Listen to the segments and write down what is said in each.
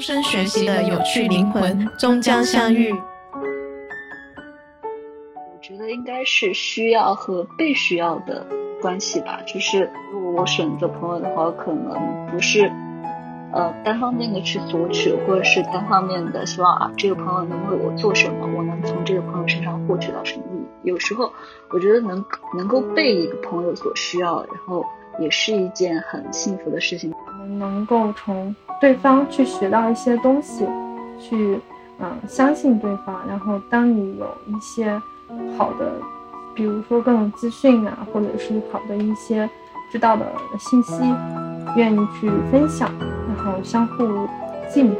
终身学习的有趣灵魂终将相遇。我觉得应该是需要和被需要的关系吧。就是如果我选择朋友的话，可能不是呃单方面的去索取，或者是单方面的希望啊这个朋友能为我做什么，我能从这个朋友身上获取到什么。有时候我觉得能能够被一个朋友所需要，然后。也是一件很幸福的事情。我们能够从对方去学到一些东西，去嗯相信对方。然后当你有一些好的，比如说各种资讯啊，或者是好的一些知道的信息，愿意去分享，然后相互进步。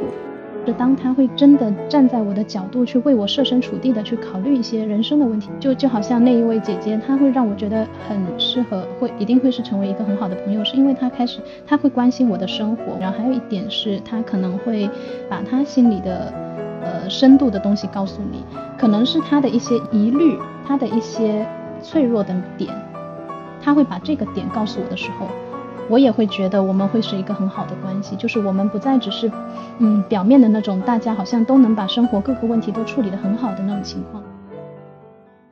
是当他会真的站在我的角度去为我设身处地的去考虑一些人生的问题，就就好像那一位姐姐，她会让我觉得很适合，会一定会是成为一个很好的朋友，是因为她开始她会关心我的生活，然后还有一点是她可能会把她心里的呃深度的东西告诉你，可能是她的一些疑虑，她的一些脆弱的点，她会把这个点告诉我的时候。我也会觉得我们会是一个很好的关系，就是我们不再只是，嗯，表面的那种，大家好像都能把生活各个问题都处理得很好的那种情况。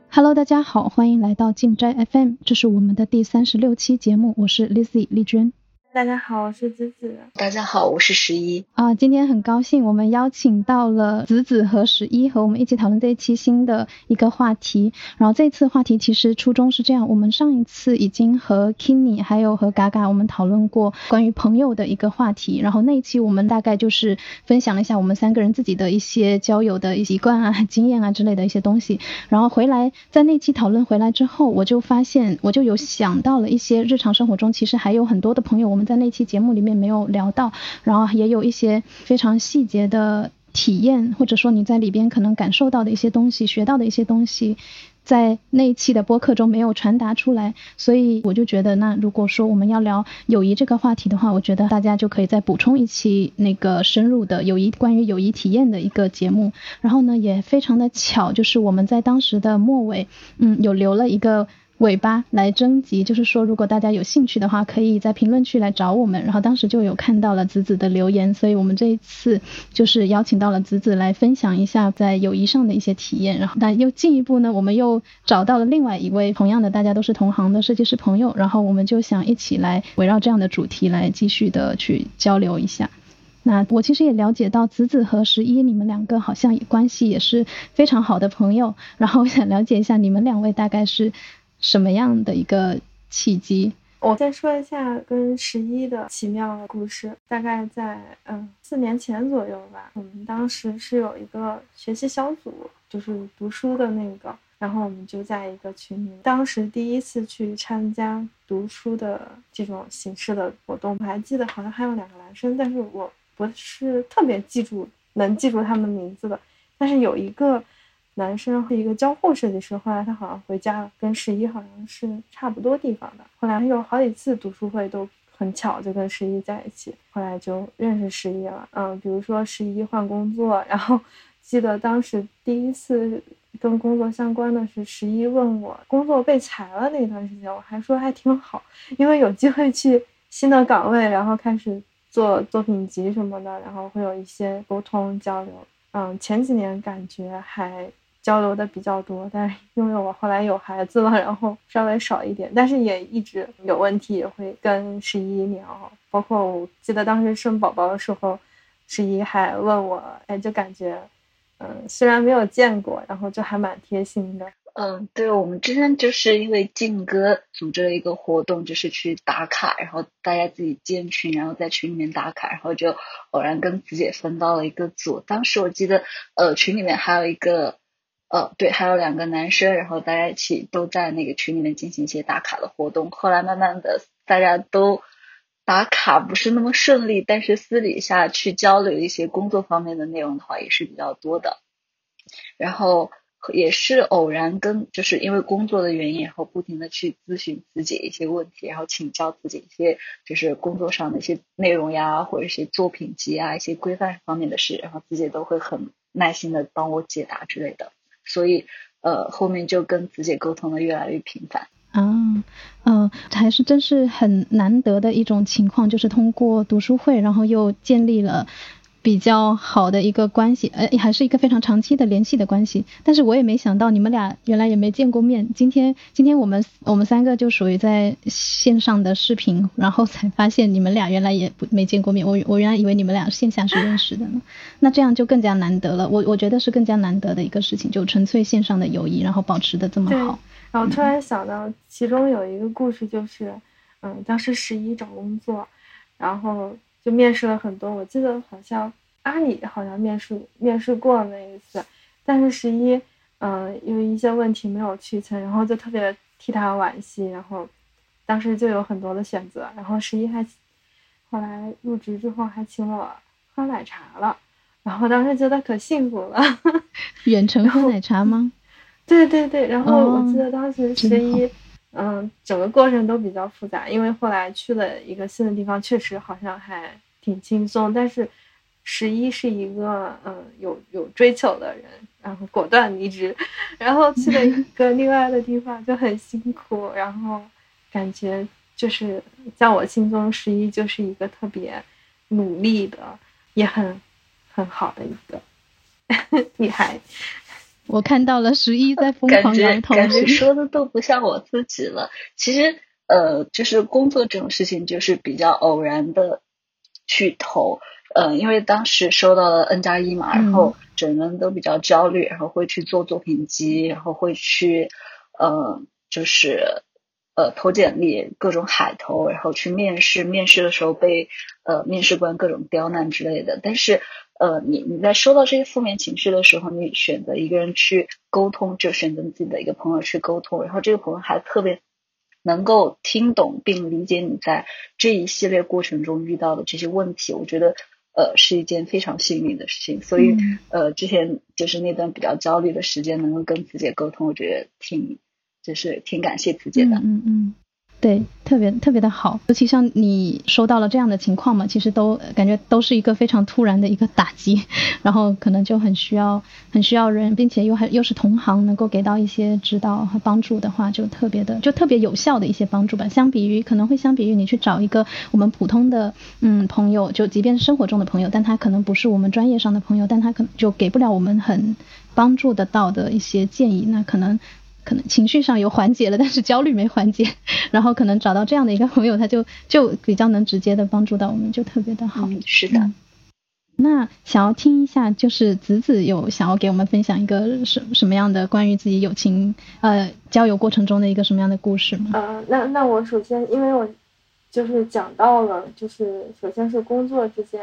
Hello，大家好，欢迎来到静斋 FM，这是我们的第三十六期节目，我是 Lizzy 丽娟。大家好，我是子子。大家好，我是十一。啊，今天很高兴，我们邀请到了子子和十一，和我们一起讨论这一期新的一个话题。然后这次话题其实初衷是这样，我们上一次已经和 Kenny 还有和嘎嘎我们讨论过关于朋友的一个话题。然后那一期我们大概就是分享了一下我们三个人自己的一些交友的习惯啊、经验啊之类的一些东西。然后回来在那期讨论回来之后，我就发现我就有想到了一些日常生活中其实还有很多的朋友我我们。在那期节目里面没有聊到，然后也有一些非常细节的体验，或者说你在里边可能感受到的一些东西、学到的一些东西，在那一期的播客中没有传达出来，所以我就觉得，那如果说我们要聊友谊这个话题的话，我觉得大家就可以再补充一期那个深入的友谊关于友谊体验的一个节目。然后呢，也非常的巧，就是我们在当时的末尾，嗯，有留了一个。尾巴来征集，就是说，如果大家有兴趣的话，可以在评论区来找我们。然后当时就有看到了子子的留言，所以我们这一次就是邀请到了子子来分享一下在友谊上的一些体验。然后那又进一步呢，我们又找到了另外一位同样的大家都是同行的设计师朋友，然后我们就想一起来围绕这样的主题来继续的去交流一下。那我其实也了解到子子和十一你们两个好像关系也是非常好的朋友，然后我想了解一下你们两位大概是。什么样的一个契机？我再说一下跟十一的奇妙故事。大概在嗯四年前左右吧，我们当时是有一个学习小组，就是读书的那个，然后我们就在一个群里。当时第一次去参加读书的这种形式的活动，我还记得好像还有两个男生，但是我不是特别记住能记住他们名字的，但是有一个。男生是一个交互设计师，后来他好像回家了，跟十一好像是差不多地方的。后来有好几次读书会都很巧，就跟十一在一起，后来就认识十一了。嗯，比如说十一换工作，然后记得当时第一次跟工作相关的是十一问我工作被裁了那段时间，我还说还挺好，因为有机会去新的岗位，然后开始做作品集什么的，然后会有一些沟通交流。嗯，前几年感觉还。交流的比较多，但是因为我后来有孩子了，然后稍微少一点，但是也一直有问题，也会跟十一聊。包括我记得当时生宝宝的时候，十一还问我，哎，就感觉，嗯，虽然没有见过，然后就还蛮贴心的。嗯，对，我们之前就是因为静哥组织了一个活动，就是去打卡，然后大家自己建群，然后在群里面打卡，然后就偶然跟子姐分到了一个组。当时我记得，呃，群里面还有一个。呃，对，还有两个男生，然后大家一起都在那个群里面进行一些打卡的活动。后来慢慢的，大家都打卡不是那么顺利，但是私底下去交流一些工作方面的内容的话，也是比较多的。然后也是偶然跟，就是因为工作的原因，然后不停的去咨询自己一些问题，然后请教自己一些就是工作上的一些内容呀，或者一些作品集啊，一些规范方面的事，然后自己都会很耐心的帮我解答之类的。所以，呃，后面就跟子姐沟通的越来越频繁。啊，嗯，还是真是很难得的一种情况，就是通过读书会，然后又建立了比较好的一个关系，呃，还是一个非常长期的联系的关系。但是我也没想到你们俩原来也没见过面。今天，今天我们我们三个就属于在线上的视频，然后才发现你们俩原来也不没见过面。我我原来以为你们俩线下是认识的呢。那这样就更加难得了。我我觉得是更加难得的一个事情，就纯粹线上的友谊，然后保持的这么好。然后突然想到，其中有一个故事，就是，嗯，当时十一找工作，然后。就面试了很多，我记得好像阿里好像面试面试过那一次，但是十一，嗯，因为一些问题没有去成，然后就特别替他惋惜，然后当时就有很多的选择，然后十一还后来入职之后还请我喝奶茶了，然后当时觉得可幸福了，远程喝奶茶吗？对对对，然后我记得当时十一。嗯，整个过程都比较复杂，因为后来去了一个新的地方，确实好像还挺轻松。但是十一是一个嗯有有追求的人，然后果断离职，然后去了一个另外的地方就很辛苦，然后感觉就是在我心中，十一就是一个特别努力的，也很很好的一个女孩。我看到了十一在疯狂摇头，感觉说的都不像我自己了。其实，呃，就是工作这种事情，就是比较偶然的去投。呃，因为当时收到了 N 加一嘛，然后整个人都比较焦虑，然后会去做作品集，然后会去，呃，就是呃投简历，各种海投，然后去面试。面试的时候被呃面试官各种刁难之类的，但是。呃，你你在收到这些负面情绪的时候，你选择一个人去沟通，就选择自己的一个朋友去沟通，然后这个朋友还特别能够听懂并理解你在这一系列过程中遇到的这些问题，我觉得呃是一件非常幸运的事情。所以呃，之前就是那段比较焦虑的时间，能够跟自己沟通，我觉得挺就是挺感谢子姐的。嗯嗯。对，特别特别的好，尤其像你收到了这样的情况嘛，其实都感觉都是一个非常突然的一个打击，然后可能就很需要很需要人，并且又还又是同行，能够给到一些指导和帮助的话，就特别的就特别有效的一些帮助吧。相比于可能会相比于你去找一个我们普通的嗯朋友，就即便是生活中的朋友，但他可能不是我们专业上的朋友，但他可能就给不了我们很帮助得到的一些建议，那可能。可能情绪上有缓解了，但是焦虑没缓解，然后可能找到这样的一个朋友，他就就比较能直接的帮助到我们，就特别的好。是的。那想要听一下，就是子子有想要给我们分享一个什什么样的关于自己友情呃交友过程中的一个什么样的故事吗？呃，那那我首先因为我就是讲到了，就是首先是工作之间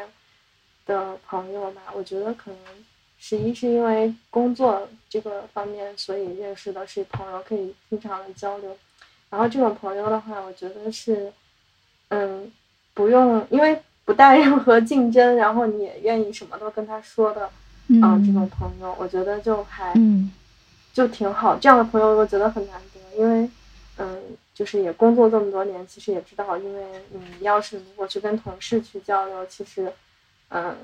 的朋友嘛，我觉得可能。十一是因为工作这个方面，所以认识的是朋友，可以经常的交流。然后这种朋友的话，我觉得是，嗯，不用，因为不带任何竞争，然后你也愿意什么都跟他说的，啊，这种朋友，我觉得就还，就挺好。这样的朋友我觉得很难得，因为，嗯，就是也工作这么多年，其实也知道，因为你要是如果去跟同事去交流，其实，嗯。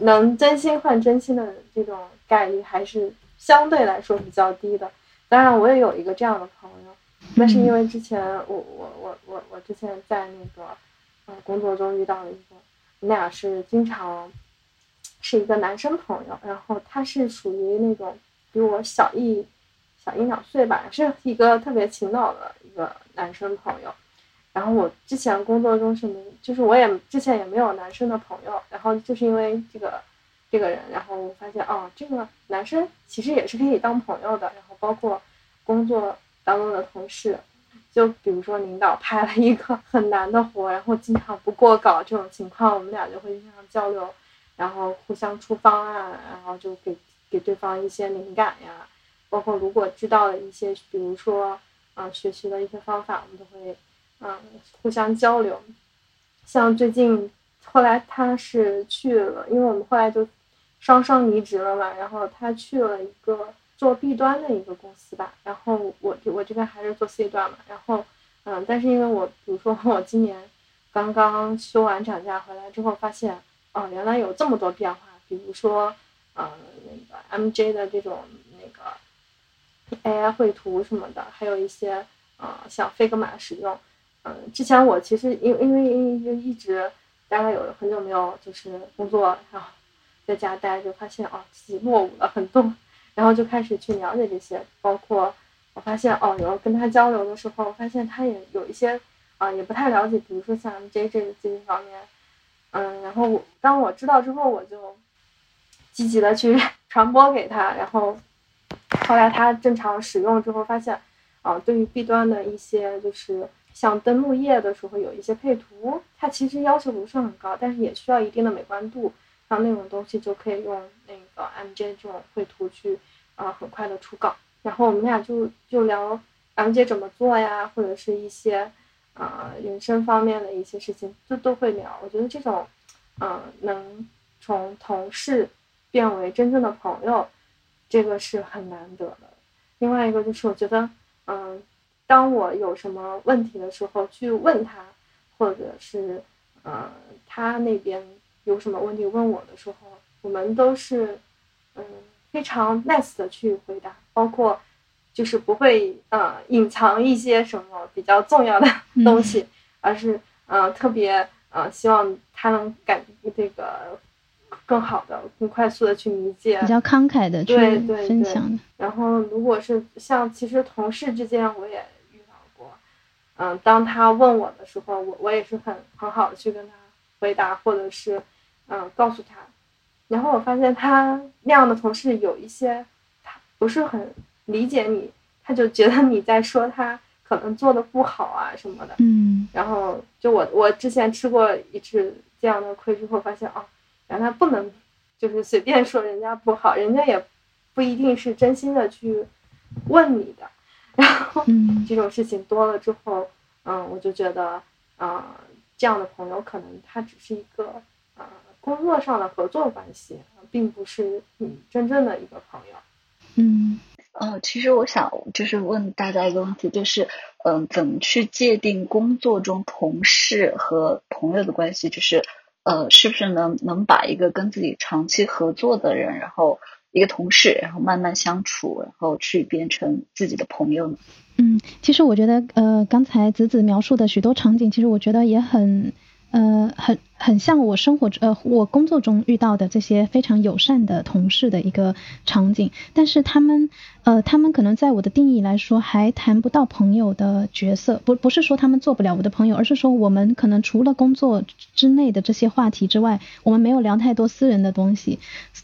能真心换真心的这种概率还是相对来说比较低的。当然，我也有一个这样的朋友，那是因为之前我我我我我之前在那个呃工作中遇到了一个，我们俩是经常是一个男生朋友，然后他是属于那种比我小一小一两岁吧，是一个特别勤劳的一个男生朋友。然后我之前工作中是没，就是我也之前也没有男生的朋友，然后就是因为这个这个人，然后我发现哦，这个男生其实也是可以当朋友的。然后包括工作当中的同事，就比如说领导派了一个很难的活，然后经常不过稿这种情况，我们俩就会经常交流，然后互相出方案，然后就给给对方一些灵感呀。包括如果知道了一些，比如说啊学习的一些方法，我们都会。嗯，互相交流。像最近，后来他是去了，因为我们后来就双双离职了嘛。然后他去了一个做 B 端的一个公司吧。然后我我这边还是做 C 端嘛。然后，嗯，但是因为我，比如说我今年刚刚休完产假回来之后，发现哦，原来有这么多变化。比如说，嗯，那个 MJ 的这种那个 AI 绘图什么的，还有一些呃，像 Figma 使用。嗯，之前我其实因因为因为就一直大概有很久没有就是工作，然后在家待着，发现哦自己落伍了很多，然后就开始去了解这些，包括我发现哦，然后跟他交流的时候，发现他也有一些啊也不太了解，比如说像 M J 这个这方面，嗯，然后当我知道之后，我就积极的去 传播给他，然后后来他正常使用之后，发现啊，对于 B 端的一些就是像登录页的时候有一些配图，它其实要求不是很高，但是也需要一定的美观度。像那种东西就可以用那个 MJ 这种绘图去，啊，很快的出稿。然后我们俩就就聊 MJ 怎么做呀，或者是一些，啊，人生方面的一些事情，都都会聊。我觉得这种，嗯，能从同事变为真正的朋友，这个是很难得的。另外一个就是我觉得，嗯，当我有什么问题的时候去问他，或者是，呃，他那边。有什么问题问我的时候，我们都是嗯非常 nice 的去回答，包括就是不会呃隐藏一些什么比较重要的东西，而是呃特别呃希望他能感这个更好的、更快速的去理解，比较慷慨的去分享。然后如果是像其实同事之间，我也嗯，当他问我的时候，我我也是很很好的去跟他。回答，或者是，嗯，告诉他，然后我发现他那样的同事有一些，他不是很理解你，他就觉得你在说他可能做的不好啊什么的，嗯，然后就我我之前吃过一次这样的亏之后，发现哦，原来不能就是随便说人家不好，人家也不一定是真心的去问你的，然后 这种事情多了之后，嗯，我就觉得，啊。这样的朋友可能他只是一个呃工作上的合作关系，并不是你真正的一个朋友。嗯，呃，其实我想就是问大家一个问题，就是嗯，怎么去界定工作中同事和朋友的关系？就是呃，是不是能能把一个跟自己长期合作的人，然后一个同事，然后慢慢相处，然后去变成自己的朋友呢？嗯，其实我觉得，呃，刚才子子描述的许多场景，其实我觉得也很，呃，很。很像我生活呃我工作中遇到的这些非常友善的同事的一个场景，但是他们呃他们可能在我的定义来说还谈不到朋友的角色，不不是说他们做不了我的朋友，而是说我们可能除了工作之内的这些话题之外，我们没有聊太多私人的东西，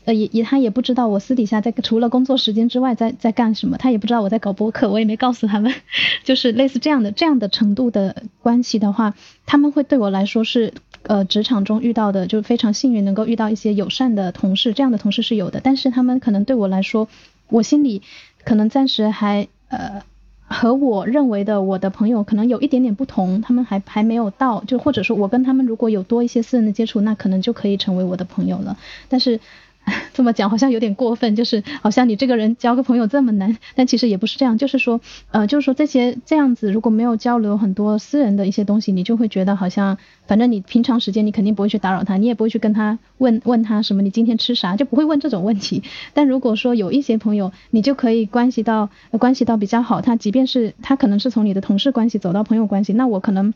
呃也也他也不知道我私底下在除了工作时间之外在在干什么，他也不知道我在搞播客，我也没告诉他们，就是类似这样的这样的程度的关系的话，他们会对我来说是。呃，职场中遇到的就非常幸运，能够遇到一些友善的同事，这样的同事是有的。但是他们可能对我来说，我心里可能暂时还呃和我认为的我的朋友可能有一点点不同，他们还还没有到，就或者说我跟他们如果有多一些私人的接触，那可能就可以成为我的朋友了。但是。这么讲好像有点过分，就是好像你这个人交个朋友这么难，但其实也不是这样，就是说，呃，就是说这些这样子，如果没有交流很多私人的一些东西，你就会觉得好像，反正你平常时间你肯定不会去打扰他，你也不会去跟他问问他什么，你今天吃啥，就不会问这种问题。但如果说有一些朋友，你就可以关系到关系到比较好，他即便是他可能是从你的同事关系走到朋友关系，那我可能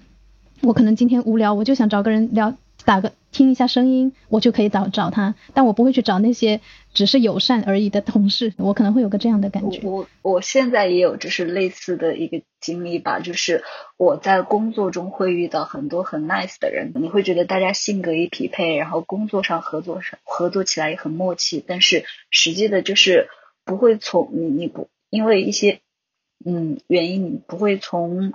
我可能今天无聊，我就想找个人聊。打个听一下声音，我就可以找找他，但我不会去找那些只是友善而已的同事。我可能会有个这样的感觉。我我现在也有就是类似的一个经历吧，就是我在工作中会遇到很多很 nice 的人，你会觉得大家性格也匹配，然后工作上合作上合作起来也很默契，但是实际的就是不会从你你不因为一些嗯原因，你不会从。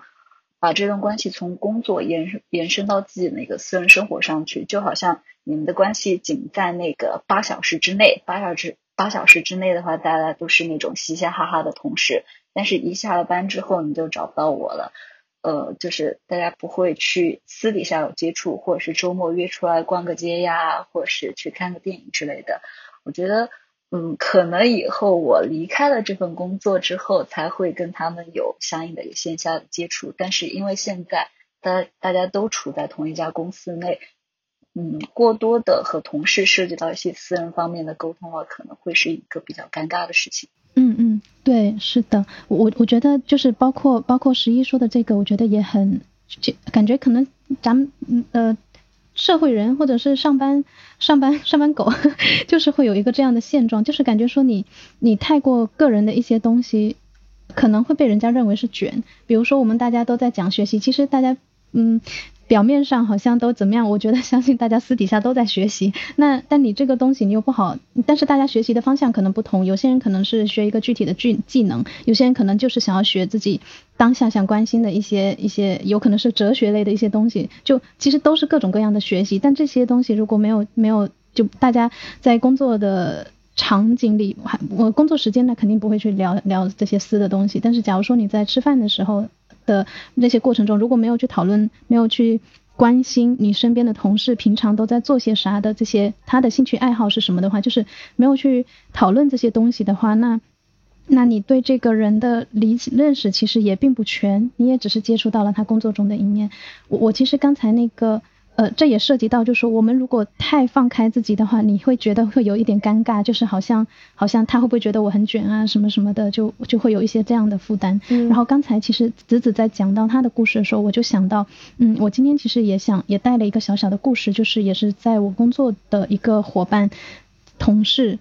把这段关系从工作延伸延伸到自己那个私人生活上去，就好像你们的关系仅在那个八小时之内，八小时八小时之内的话，大家都是那种嘻嘻哈哈的同事，但是一下了班之后，你就找不到我了，呃，就是大家不会去私底下有接触，或者是周末约出来逛个街呀，或者是去看个电影之类的，我觉得。嗯，可能以后我离开了这份工作之后，才会跟他们有相应的线下的接触。但是因为现在大大家都处在同一家公司内，嗯，过多的和同事涉及到一些私人方面的沟通的话，可能会是一个比较尴尬的事情。嗯嗯，对，是的，我我觉得就是包括包括十一说的这个，我觉得也很，就感觉可能咱们呃。社会人或者是上班上班 上班狗，就是会有一个这样的现状，就是感觉说你你太过个人的一些东西，可能会被人家认为是卷。比如说我们大家都在讲学习，其实大家嗯。表面上好像都怎么样？我觉得相信大家私底下都在学习。那但你这个东西你又不好，但是大家学习的方向可能不同。有些人可能是学一个具体的技技能，有些人可能就是想要学自己当下想关心的一些一些，有可能是哲学类的一些东西。就其实都是各种各样的学习。但这些东西如果没有没有，就大家在工作的场景里还，我工作时间呢肯定不会去聊聊这些私的东西。但是假如说你在吃饭的时候。的那些过程中，如果没有去讨论，没有去关心你身边的同事平常都在做些啥的这些，他的兴趣爱好是什么的话，就是没有去讨论这些东西的话，那那你对这个人的理解认识其实也并不全，你也只是接触到了他工作中的一面。我我其实刚才那个。呃，这也涉及到，就是说，我们如果太放开自己的话，你会觉得会有一点尴尬，就是好像好像他会不会觉得我很卷啊，什么什么的，就就会有一些这样的负担。然后刚才其实子子在讲到他的故事的时候，我就想到，嗯，我今天其实也想也带了一个小小的故事，就是也是在我工作的一个伙伴同事。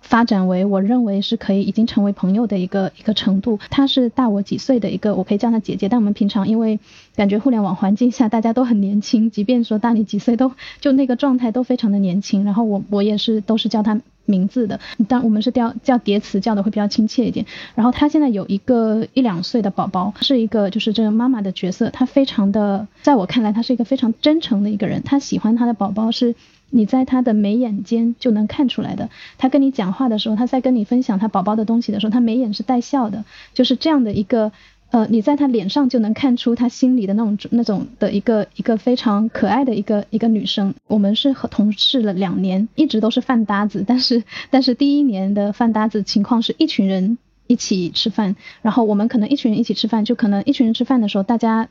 发展为我认为是可以已经成为朋友的一个一个程度。她是大我几岁的一个，我可以叫她姐姐。但我们平常因为感觉互联网环境下大家都很年轻，即便说大你几岁，都就那个状态都非常的年轻。然后我我也是都是叫她名字的，但我们是叫叫叠词叫的会比较亲切一点。然后他现在有一个一两岁的宝宝，是一个就是这个妈妈的角色。她非常的，在我看来，她是一个非常真诚的一个人。她喜欢她的宝宝是。你在他的眉眼间就能看出来的。他跟你讲话的时候，他在跟你分享他宝宝的东西的时候，他眉眼是带笑的，就是这样的一个，呃，你在他脸上就能看出他心里的那种那种的一个一个非常可爱的一个一个女生。我们是和同事了两年，一直都是饭搭子，但是但是第一年的饭搭子情况是一群人一起吃饭，然后我们可能一群人一起吃饭，就可能一群人吃饭的时候，大家。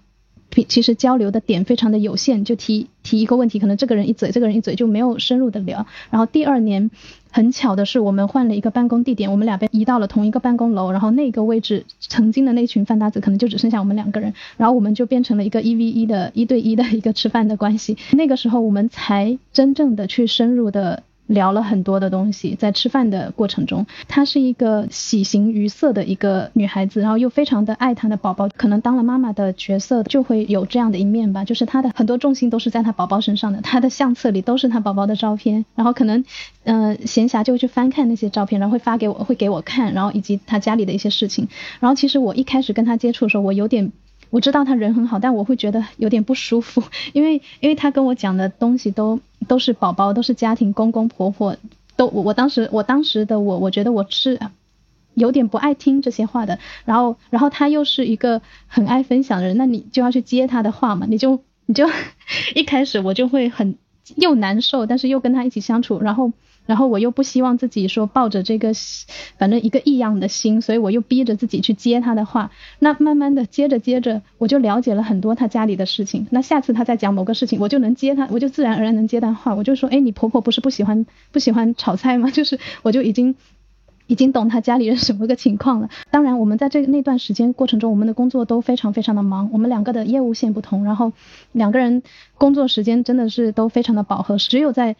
其实交流的点非常的有限，就提提一个问题，可能这个人一嘴，这个人一嘴就没有深入的聊。然后第二年很巧的是，我们换了一个办公地点，我们俩被移到了同一个办公楼，然后那个位置曾经的那群饭搭子可能就只剩下我们两个人，然后我们就变成了一个一 v 一的一对一的一个吃饭的关系。那个时候我们才真正的去深入的。聊了很多的东西，在吃饭的过程中，她是一个喜形于色的一个女孩子，然后又非常的爱她的宝宝，可能当了妈妈的角色就会有这样的一面吧，就是她的很多重心都是在她宝宝身上的，她的相册里都是她宝宝的照片，然后可能，嗯，闲暇就会去翻看那些照片，然后会发给我，会给我看，然后以及她家里的一些事情，然后其实我一开始跟她接触的时候，我有点。我知道他人很好，但我会觉得有点不舒服，因为因为他跟我讲的东西都都是宝宝，都是家庭，公公婆婆都我我当时我当时的我我觉得我是有点不爱听这些话的，然后然后他又是一个很爱分享的人，那你就要去接他的话嘛，你就你就 一开始我就会很又难受，但是又跟他一起相处，然后。然后我又不希望自己说抱着这个，反正一个异样的心，所以我又逼着自己去接他的话。那慢慢的接着接着，我就了解了很多他家里的事情。那下次他再讲某个事情，我就能接他，我就自然而然能接他话。我就说，哎，你婆婆不是不喜欢不喜欢炒菜吗？就是我就已经已经懂他家里人什么个情况了。当然，我们在这那段时间过程中，我们的工作都非常非常的忙。我们两个的业务线不同，然后两个人工作时间真的是都非常的饱和，只有在。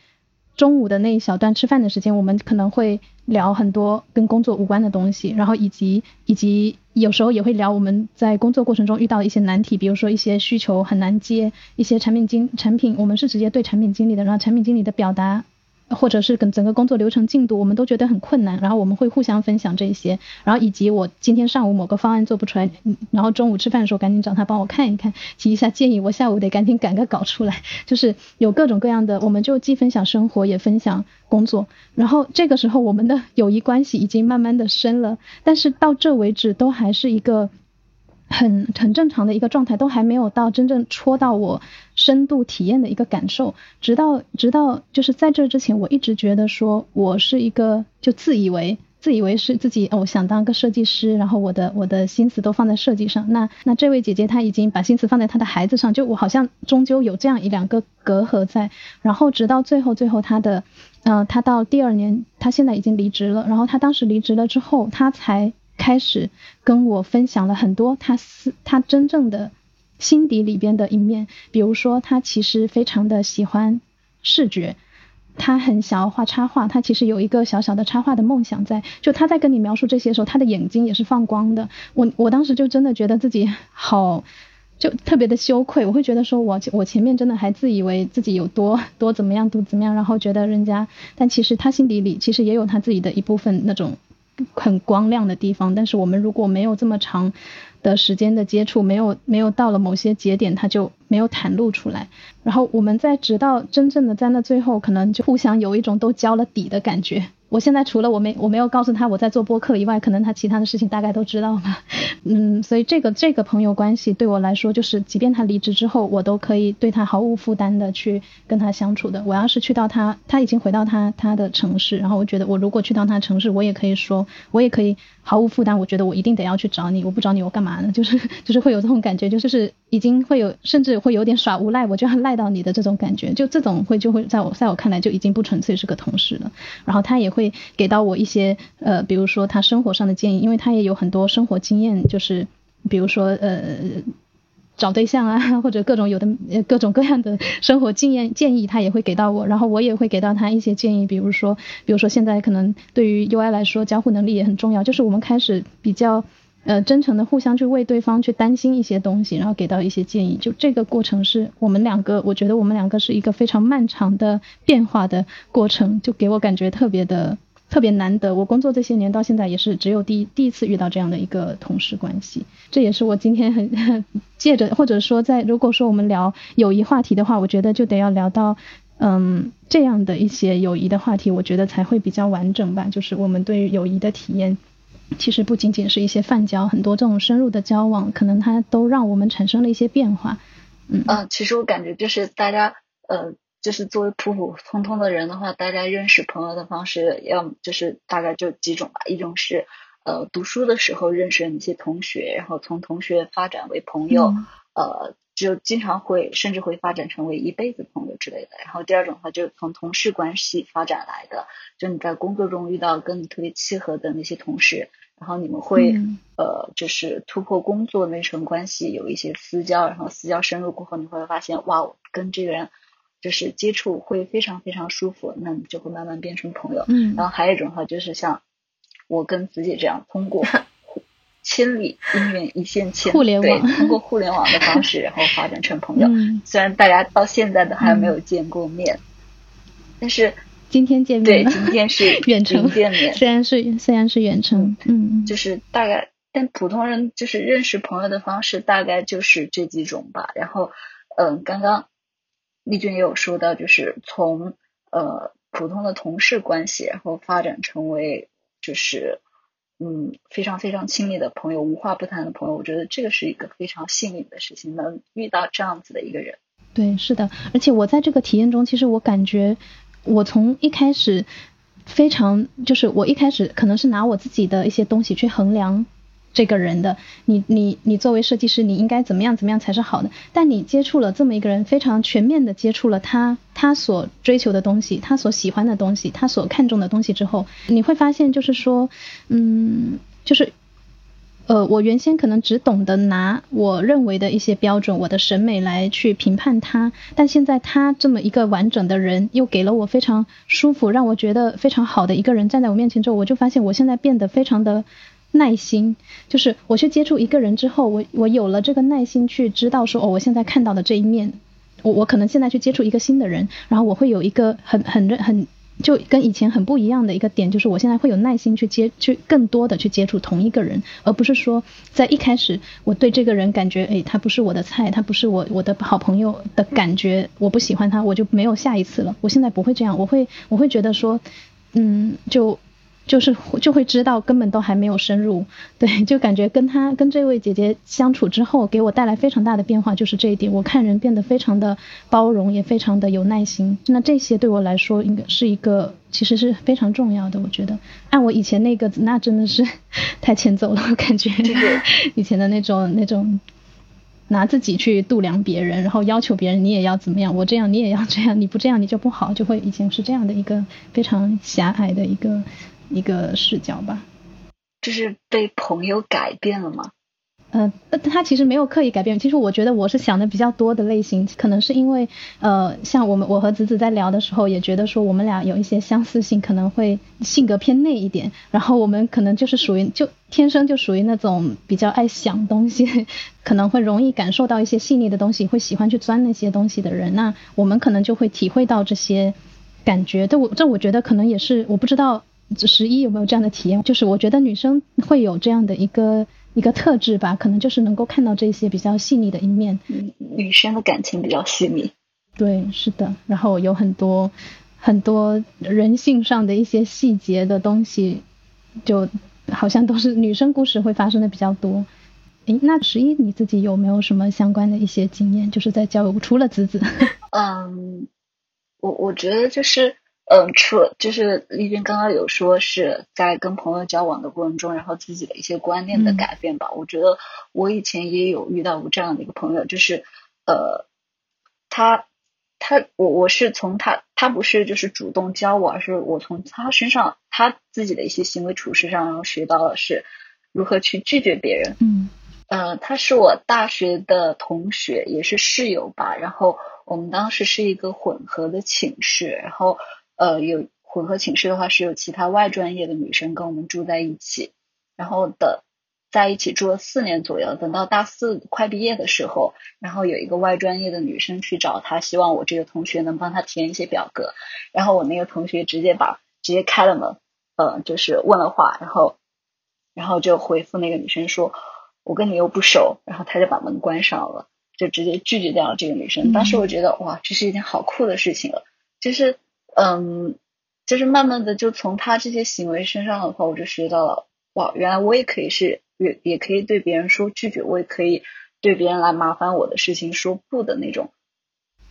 中午的那一小段吃饭的时间，我们可能会聊很多跟工作无关的东西，然后以及以及有时候也会聊我们在工作过程中遇到的一些难题，比如说一些需求很难接，一些产品经产品，我们是直接对产品经理的，然后产品经理的表达。或者是跟整个工作流程进度，我们都觉得很困难，然后我们会互相分享这些，然后以及我今天上午某个方案做不出来，然后中午吃饭的时候赶紧找他帮我看一看，提一下建议，我下午得赶紧赶个稿出来，就是有各种各样的，我们就既分享生活也分享工作，然后这个时候我们的友谊关系已经慢慢的深了，但是到这为止都还是一个。很很正常的一个状态，都还没有到真正戳到我深度体验的一个感受。直到直到就是在这之前，我一直觉得说我是一个就自以为自以为是自己，我想当个设计师，然后我的我的心思都放在设计上。那那这位姐姐她已经把心思放在她的孩子上，就我好像终究有这样一两个隔阂在。然后直到最后最后她的，嗯，她到第二年，她现在已经离职了。然后她当时离职了之后，她才。开始跟我分享了很多他私他真正的心底里边的一面，比如说他其实非常的喜欢视觉。他很想要画插画，他其实有一个小小的插画的梦想在。就他在跟你描述这些时候，他的眼睛也是放光的。我我当时就真的觉得自己好，就特别的羞愧。我会觉得说我我前面真的还自以为自己有多多怎么样多怎么样，然后觉得人家，但其实他心底里其实也有他自己的一部分那种很光亮的地方。但是我们如果没有这么长。的时间的接触没有没有到了某些节点，它就没有袒露出来。然后我们在直到真正的在那最后，可能就互相有一种都交了底的感觉。我现在除了我没我没有告诉他我在做播客以外，可能他其他的事情大概都知道吧。嗯，所以这个这个朋友关系对我来说，就是即便他离职之后，我都可以对他毫无负担的去跟他相处的。我要是去到他他已经回到他他的城市，然后我觉得我如果去到他城市，我也可以说，我也可以毫无负担。我觉得我一定得要去找你，我不找你我干嘛呢？就是就是会有这种感觉，就是已经会有甚至会有点耍无赖，我就要赖到你的这种感觉。就这种会就会在我在我看来就已经不纯粹是个同事了。然后他也会。会给到我一些呃，比如说他生活上的建议，因为他也有很多生活经验，就是比如说呃找对象啊，或者各种有的各种各样的生活经验建议，他也会给到我，然后我也会给到他一些建议，比如说比如说现在可能对于 UI 来说，交互能力也很重要，就是我们开始比较。呃，真诚的互相去为对方去担心一些东西，然后给到一些建议。就这个过程是我们两个，我觉得我们两个是一个非常漫长的变化的过程，就给我感觉特别的特别难得。我工作这些年到现在也是只有第第一次遇到这样的一个同事关系。这也是我今天很借着或者说在如果说我们聊友谊话题的话，我觉得就得要聊到嗯这样的一些友谊的话题，我觉得才会比较完整吧。就是我们对于友谊的体验。其实不仅仅是一些泛交，很多这种深入的交往，可能它都让我们产生了一些变化。嗯，啊，其实我感觉就是大家，呃，就是作为普普通通的人的话，大家认识朋友的方式，要就是大概就几种吧。一种是，呃，读书的时候认识的那些同学，然后从同学发展为朋友，呃。就经常会，甚至会发展成为一辈子朋友之类的。然后第二种的话，就是从同事关系发展来的，就你在工作中遇到跟你特别契合的那些同事，然后你们会呃，就是突破工作那层关系，有一些私交，然后私交深入过后，你会发现哇，跟这个人就是接触会非常非常舒服，那你就会慢慢变成朋友。嗯。然后还有一种的话，就是像我跟子姐这样通过。千里姻缘一线牵，对，通过互联网的方式，然后发展成朋友。虽然大家到现在都还没有见过面，但是今天见面，对，今天是 远程见面，虽然是虽然是远程，嗯，就是大概，但普通人就是认识朋友的方式大概就是这几种吧。然后，嗯，刚刚丽君也有说到，就是从呃普通的同事关系，然后发展成为就是。嗯，非常非常亲密的朋友，无话不谈的朋友，我觉得这个是一个非常幸运的事情，能遇到这样子的一个人。对，是的，而且我在这个体验中，其实我感觉，我从一开始非常，就是我一开始可能是拿我自己的一些东西去衡量。这个人的你你你作为设计师，你应该怎么样怎么样才是好的？但你接触了这么一个人，非常全面的接触了他他所追求的东西，他所喜欢的东西，他所看重的东西之后，你会发现就是说，嗯，就是呃，我原先可能只懂得拿我认为的一些标准，我的审美来去评判他，但现在他这么一个完整的人，又给了我非常舒服，让我觉得非常好的一个人站在我面前之后，我就发现我现在变得非常的。耐心，就是我去接触一个人之后，我我有了这个耐心去知道说，哦，我现在看到的这一面，我我可能现在去接触一个新的人，然后我会有一个很很很就跟以前很不一样的一个点，就是我现在会有耐心去接去更多的去接触同一个人，而不是说在一开始我对这个人感觉，哎，他不是我的菜，他不是我我的好朋友的感觉，我不喜欢他，我就没有下一次了。我现在不会这样，我会我会觉得说，嗯，就。就是就会知道根本都还没有深入，对，就感觉跟他跟这位姐姐相处之后，给我带来非常大的变化，就是这一点，我看人变得非常的包容，也非常的有耐心。那这些对我来说，应该是一个其实是非常重要的。我觉得按我以前那个，那真的是 太欠揍了，我感觉以前的那种那种拿自己去度量别人，然后要求别人你也要怎么样，我这样你也要这样，你不这样你就不好，就会以前是这样的一个非常狭隘的一个。一个视角吧，就是被朋友改变了吗？嗯，他其实没有刻意改变。其实我觉得我是想的比较多的类型，可能是因为呃，像我们我和子子在聊的时候，也觉得说我们俩有一些相似性，可能会性格偏内一点。然后我们可能就是属于就天生就属于那种比较爱想东西，可能会容易感受到一些细腻的东西，会喜欢去钻那些东西的人。那我们可能就会体会到这些感觉。这我这我觉得可能也是我不知道十一有没有这样的体验，就是我觉得女生会有这样的一个。一个特质吧，可能就是能够看到这些比较细腻的一面。嗯，女生的感情比较细腻。对，是的。然后有很多很多人性上的一些细节的东西，就好像都是女生故事会发生的比较多。诶，那十一你自己有没有什么相关的一些经验？就是在交友，除了子子。嗯，我我觉得就是。嗯，除了就是丽君刚刚有说是在跟朋友交往的过程中，然后自己的一些观念的改变吧。我觉得我以前也有遇到过这样的一个朋友，就是呃，他他我我是从他他不是就是主动教我，而是我从他身上他自己的一些行为处事上，然后学到了是如何去拒绝别人。嗯，呃，他是我大学的同学，也是室友吧。然后我们当时是一个混合的寝室，然后。呃，有混合寝室的话，是有其他外专业的女生跟我们住在一起，然后的在一起住了四年左右。等到大四快毕业的时候，然后有一个外专业的女生去找他，希望我这个同学能帮他填一些表格。然后我那个同学直接把直接开了门，呃，就是问了话，然后然后就回复那个女生说：“我跟你又不熟。”然后他就把门关上了，就直接拒绝掉了这个女生。当时我觉得哇，这是一件好酷的事情了，就是。嗯，就是慢慢的就从他这些行为身上的话，我就学到了哇，原来我也可以是也也可以对别人说拒绝，我也可以对别人来麻烦我的事情说不的那种。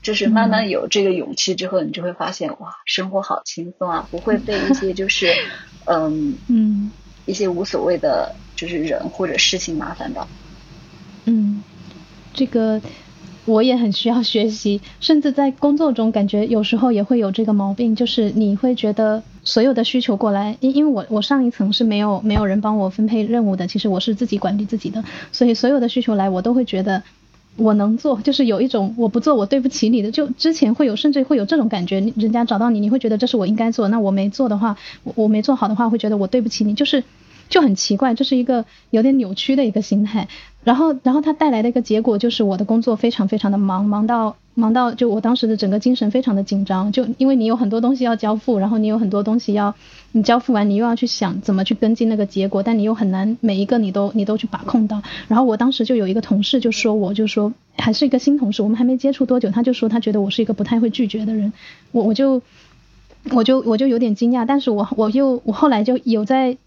就是慢慢有这个勇气之后，你就会发现哇，生活好轻松啊，不会被一些就是 嗯嗯一些无所谓的就是人或者事情麻烦到。嗯，这个。我也很需要学习，甚至在工作中感觉有时候也会有这个毛病，就是你会觉得所有的需求过来，因因为我我上一层是没有没有人帮我分配任务的，其实我是自己管理自己的，所以所有的需求来我都会觉得我能做，就是有一种我不做我对不起你的，就之前会有甚至会有这种感觉，人家找到你，你会觉得这是我应该做，那我没做的话，我我没做好的话会觉得我对不起你，就是就很奇怪，这是一个有点扭曲的一个心态。然后，然后它带来的一个结果就是我的工作非常非常的忙，忙到忙到就我当时的整个精神非常的紧张，就因为你有很多东西要交付，然后你有很多东西要你交付完，你又要去想怎么去跟进那个结果，但你又很难每一个你都你都去把控到。然后我当时就有一个同事就说，我就说还是一个新同事，我们还没接触多久，他就说他觉得我是一个不太会拒绝的人，我我就我就我就有点惊讶，但是我我又我后来就有在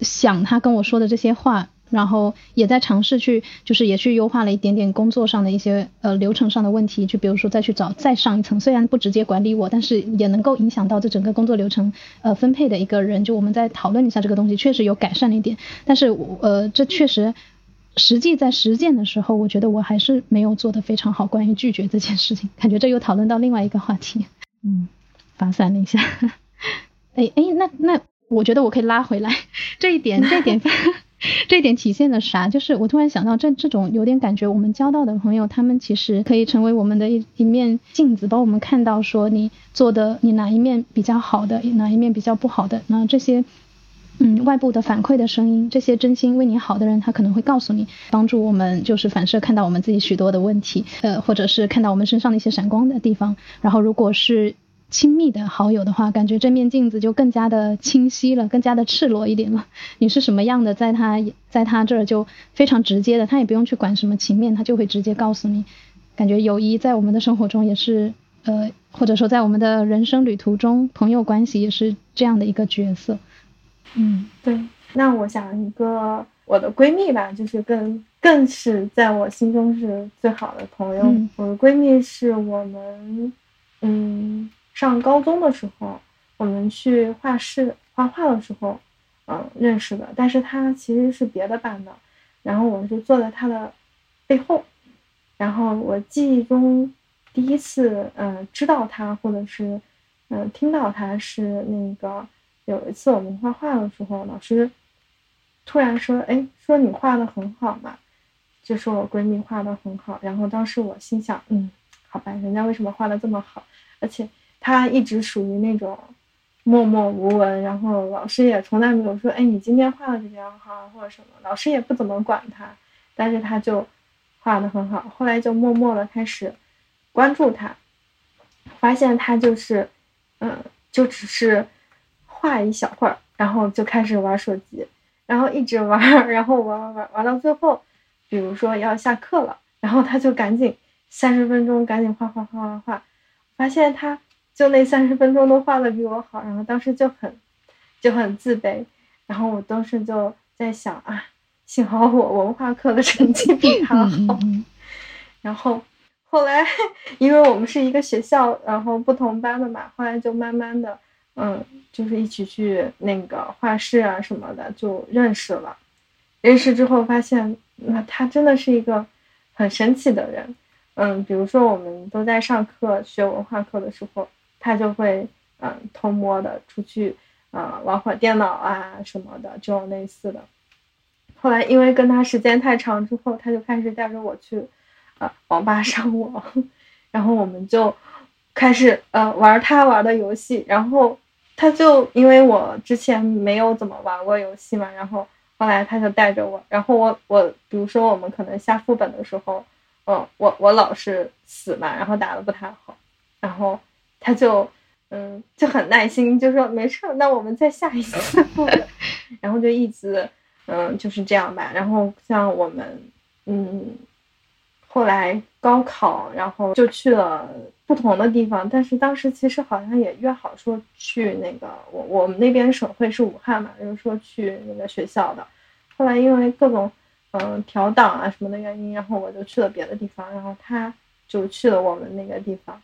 想他跟我说的这些话。然后也在尝试去，就是也去优化了一点点工作上的一些呃流程上的问题，就比如说再去找再上一层，虽然不直接管理我，但是也能够影响到这整个工作流程呃分配的一个人，就我们再讨论一下这个东西，确实有改善了一点，但是呃这确实实际在实践的时候，我觉得我还是没有做的非常好，关于拒绝这件事情，感觉这又讨论到另外一个话题，嗯，发散了一下，哎哎那那我觉得我可以拉回来这一点这一点。这一点体现了啥？就是我突然想到，这这种有点感觉，我们交到的朋友，他们其实可以成为我们的一一面镜子，帮我们看到说你做的你哪一面比较好的，哪一面比较不好的。那这些嗯外部的反馈的声音，这些真心为你好的人，他可能会告诉你，帮助我们就是反射看到我们自己许多的问题，呃，或者是看到我们身上的一些闪光的地方。然后如果是亲密的好友的话，感觉这面镜子就更加的清晰了，更加的赤裸一点了。你是什么样的，在他在他这儿就非常直接的，他也不用去管什么情面，他就会直接告诉你。感觉友谊在我们的生活中也是，呃，或者说在我们的人生旅途中，朋友关系也是这样的一个角色。嗯，对。那我想一个我的闺蜜吧，就是更更是在我心中是最好的朋友。我的闺蜜是我们，嗯。上高中的时候，我们去画室画画的时候，嗯，认识的。但是他其实是别的班的，然后我就坐在他的背后。然后我记忆中第一次，嗯，知道他或者是，嗯，听到他是那个有一次我们画画的时候，老师突然说：“哎，说你画的很好嘛。”就说我闺蜜画的很好。然后当时我心想，嗯，好吧，人家为什么画的这么好？而且他一直属于那种默默无闻，然后老师也从来没有说，哎，你今天画的比较好或者什么，老师也不怎么管他，但是他就画的很好。后来就默默的开始关注他，发现他就是，嗯，就只是画一小会儿，然后就开始玩手机。然后一直玩，然后玩玩玩玩到最后，比如说要下课了，然后他就赶紧三十分钟赶紧画画画画画，发现他就那三十分钟都画的比我好，然后当时就很就很自卑，然后我当时就在想啊，幸好我文化课的成绩比他好，然后后来因为我们是一个学校，然后不同班的嘛，后来就慢慢的。嗯，就是一起去那个画室啊什么的，就认识了。认识之后发现，那他真的是一个很神奇的人。嗯，比如说我们都在上课学文化课的时候，他就会嗯偷摸的出去啊玩会电脑啊什么的，这种类似的。后来因为跟他时间太长之后，他就开始带着我去啊网吧上网，然后我们就。开始呃玩他玩的游戏，然后他就因为我之前没有怎么玩过游戏嘛，然后后来他就带着我，然后我我比如说我们可能下副本的时候，嗯我我老是死嘛，然后打的不太好，然后他就嗯就很耐心，就说没事，那我们再下一次，然后就一直嗯就是这样吧，然后像我们嗯。后来高考，然后就去了不同的地方，但是当时其实好像也约好说去那个我我们那边省会是武汉嘛，就是说去那个学校的。后来因为各种嗯调档啊什么的原因，然后我就去了别的地方，然后他就去了我们那个地方。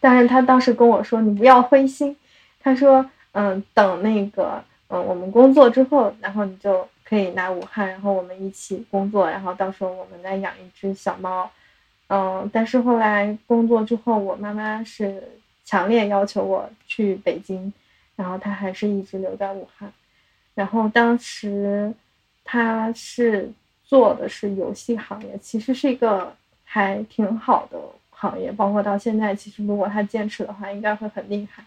但是他当时跟我说：“你不要灰心。”他说：“嗯，等那个嗯我们工作之后，然后你就。”可以来武汉，然后我们一起工作，然后到时候我们再养一只小猫，嗯，但是后来工作之后，我妈妈是强烈要求我去北京，然后他还是一直留在武汉，然后当时他是做的是游戏行业，其实是一个还挺好的行业，包括到现在，其实如果他坚持的话，应该会很厉害，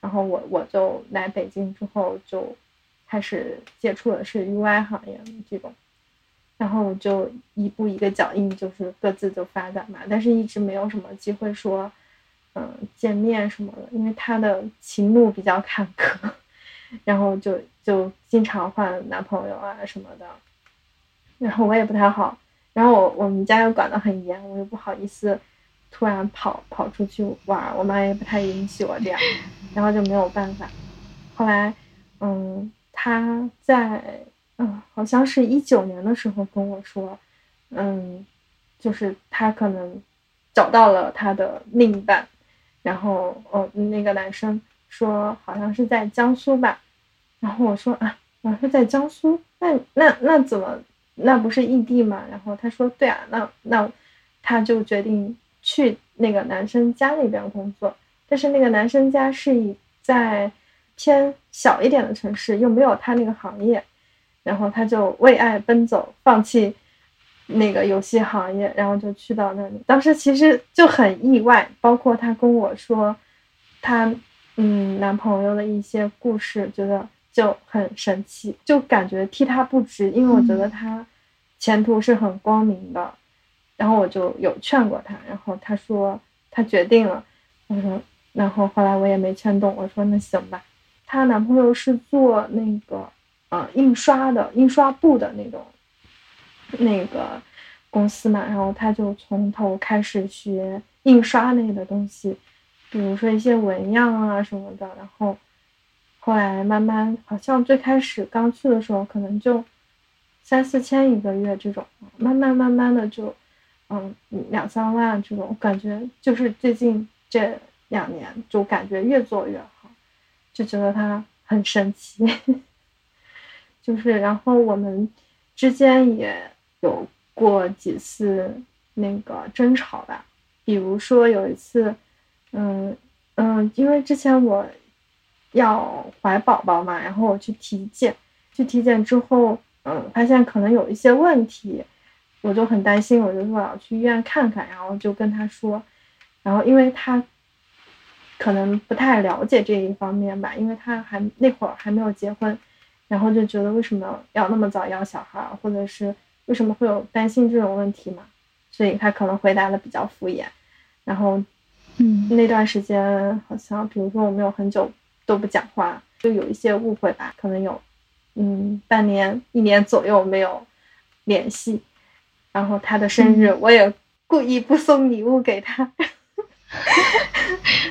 然后我我就来北京之后就。开始接触的是 UI 行业这种，然后我就一步一个脚印，就是各自就发展嘛。但是一直没有什么机会说，嗯，见面什么的，因为他的情路比较坎坷，然后就就经常换男朋友啊什么的。然后我也不太好，然后我我们家又管得很严，我又不好意思突然跑跑出去玩，我妈也不太允许我这样，然后就没有办法。后来，嗯。他在嗯，好像是一九年的时候跟我说，嗯，就是他可能找到了他的另一半，然后哦，那个男生说好像是在江苏吧，然后我说啊，我说在江苏，那那那怎么那不是异地吗？然后他说对啊，那那他就决定去那个男生家那边工作，但是那个男生家是以在。偏小一点的城市又没有他那个行业，然后他就为爱奔走，放弃那个游戏行业，然后就去到那里。当时其实就很意外，包括他跟我说他嗯男朋友的一些故事，觉得就很神奇，就感觉替他不值，因为我觉得他前途是很光明的。然后我就有劝过他，然后他说他决定了，我说，然后后来我也没劝动，我说那行吧。她男朋友是做那个，呃，印刷的，印刷部的那种，那个公司嘛。然后她就从头开始学印刷类的东西，比如说一些纹样啊什么的。然后后来慢慢，好像最开始刚去的时候可能就三四千一个月这种，慢慢慢慢的就，嗯，两三万这种感觉。就是最近这两年，就感觉越做越好。就觉得他很神奇，就是然后我们之间也有过几次那个争吵吧，比如说有一次，嗯嗯，因为之前我要怀宝宝嘛，然后我去体检，去体检之后，嗯，发现可能有一些问题，我就很担心，我就说我要去医院看看，然后就跟他说，然后因为他可能不太了解这一方面吧，因为他还那会儿还没有结婚，然后就觉得为什么要那么早要小孩，或者是为什么会有担心这种问题嘛，所以他可能回答的比较敷衍，然后嗯那段时间好像比如说我们有很久都不讲话，就有一些误会吧，可能有嗯半年一年左右没有联系。然后他的生日，我也故意不送礼物给他。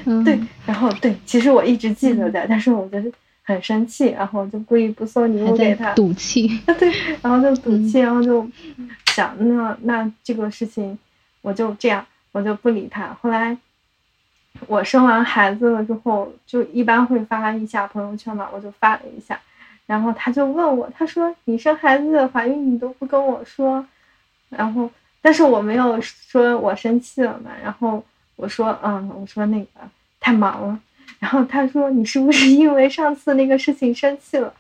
对，然后对，其实我一直记得的，但是我觉得很生气，然后就故意不送礼物给他，赌气。对，然后就赌气，然后就想，那那这个事情我就这样，我就不理他。后来我生完孩子了之后，就一般会发一下朋友圈嘛，我就发了一下，然后他就问我，他说你生孩子怀孕你都不跟我说。然后，但是我没有说我生气了嘛。然后我说，嗯，我说那个太忙了。然后他说，你是不是因为上次那个事情生气了？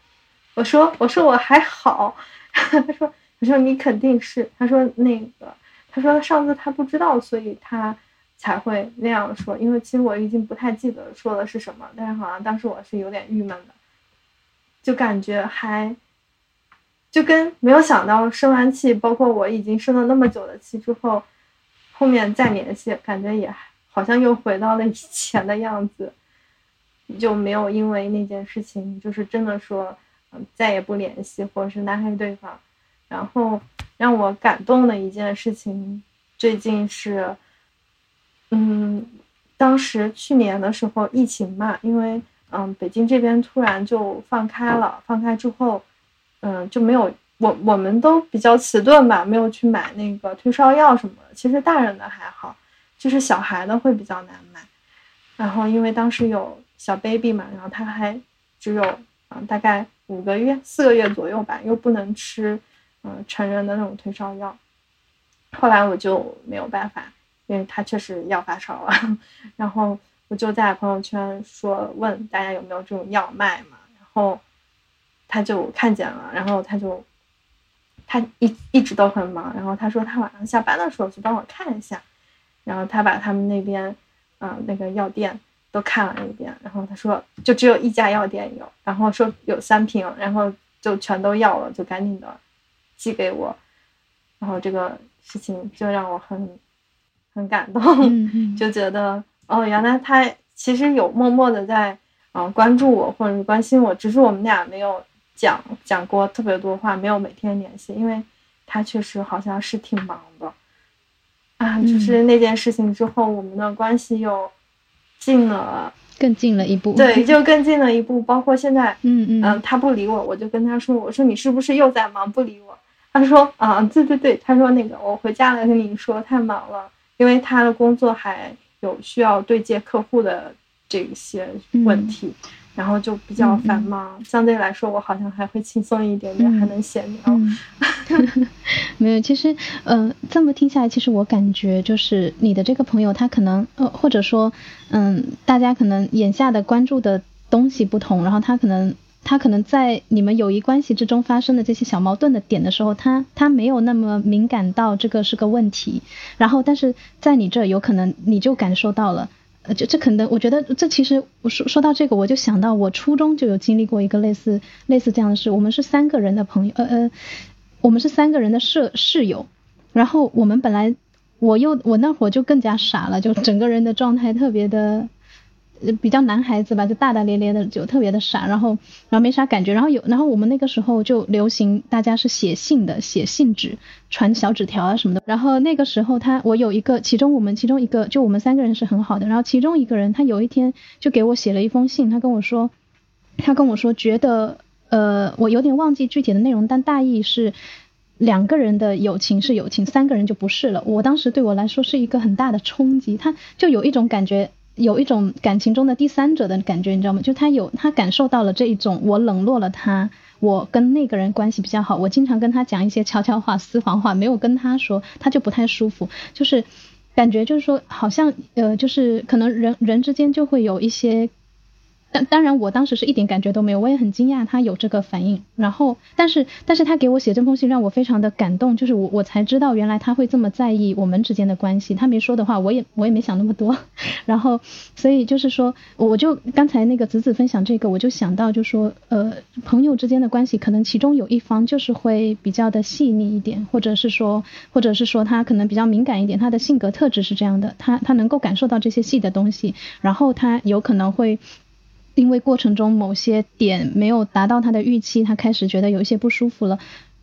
我说，我说我还好。他说，我说你肯定是。他说那个，他说上次他不知道，所以他才会那样说。因为其实我已经不太记得说的是什么，但是好像当时我是有点郁闷的，就感觉还。就跟没有想到生完气，包括我已经生了那么久的气之后，后面再联系，感觉也好像又回到了以前的样子，就没有因为那件事情，就是真的说，嗯，再也不联系，或者是拉黑对方。然后让我感动的一件事情，最近是，嗯，当时去年的时候疫情嘛，因为嗯，北京这边突然就放开了，放开之后。嗯，就没有我，我们都比较迟钝吧，没有去买那个退烧药什么的。其实大人的还好，就是小孩的会比较难买。然后因为当时有小 baby 嘛，然后他还只有嗯大概五个月、四个月左右吧，又不能吃嗯成人的那种退烧药。后来我就没有办法，因为他确实要发烧了。然后我就在朋友圈说问大家有没有这种药卖嘛，然后。他就看见了，然后他就，他一一直都很忙，然后他说他晚上下班的时候去帮我看一下，然后他把他们那边，嗯，那个药店都看了一遍，然后他说就只有一家药店有，然后说有三瓶，然后就全都要了，就赶紧的寄给我，然后这个事情就让我很很感动，就觉得哦，原来他其实有默默的在嗯关注我或者是关心我，只是我们俩没有。讲讲过特别多话，没有每天联系，因为他确实好像是挺忙的啊。就是那件事情之后，我们的关系又近了，更近了一步。对，就更近了一步。包括现在，嗯嗯嗯，他不理我，我就跟他说：“我说你是不是又在忙不理我？”他说：“啊，对对对。”他说：“那个我回家了，跟你说太忙了，因为他的工作还有需要对接客户的这些问题。”然后就比较繁忙，相对来说我好像还会轻松一点点，还能闲聊。没有，其实，嗯，这么听下来，其实我感觉就是你的这个朋友，他可能，呃，或者说，嗯，大家可能眼下的关注的东西不同，然后他可能，他可能在你们友谊关系之中发生的这些小矛盾的点的时候，他他没有那么敏感到这个是个问题，然后但是在你这有可能你就感受到了。就这可能，我觉得这其实我说说到这个，我就想到我初中就有经历过一个类似类似这样的事。我们是三个人的朋友，呃呃，我们是三个人的舍室友，然后我们本来我又我那会儿就更加傻了，就整个人的状态特别的。比较男孩子吧，就大大咧咧的，就特别的傻，然后然后没啥感觉，然后有然后我们那个时候就流行大家是写信的，写信纸，传小纸条啊什么的。然后那个时候他我有一个，其中我们其中一个就我们三个人是很好的，然后其中一个人他有一天就给我写了一封信，他跟我说，他跟我说觉得呃我有点忘记具体的内容，但大意是两个人的友情是友情，三个人就不是了。我当时对我来说是一个很大的冲击，他就有一种感觉。有一种感情中的第三者的感觉，你知道吗？就他有他感受到了这一种，我冷落了他，我跟那个人关系比较好，我经常跟他讲一些悄悄话、私房话，没有跟他说，他就不太舒服，就是感觉就是说，好像呃，就是可能人人之间就会有一些当当然，我当时是一点感觉都没有，我也很惊讶他有这个反应。然后，但是但是他给我写这封信让我非常的感动，就是我我才知道原来他会这么在意我们之间的关系。他没说的话，我也我也没想那么多。然后，所以就是说，我就刚才那个子子分享这个，我就想到就说，呃，朋友之间的关系可能其中有一方就是会比较的细腻一点，或者是说，或者是说他可能比较敏感一点，他的性格特质是这样的，他他能够感受到这些细的东西，然后他有可能会。因为过程中某些点没有达到他的预期，他开始觉得有一些不舒服了，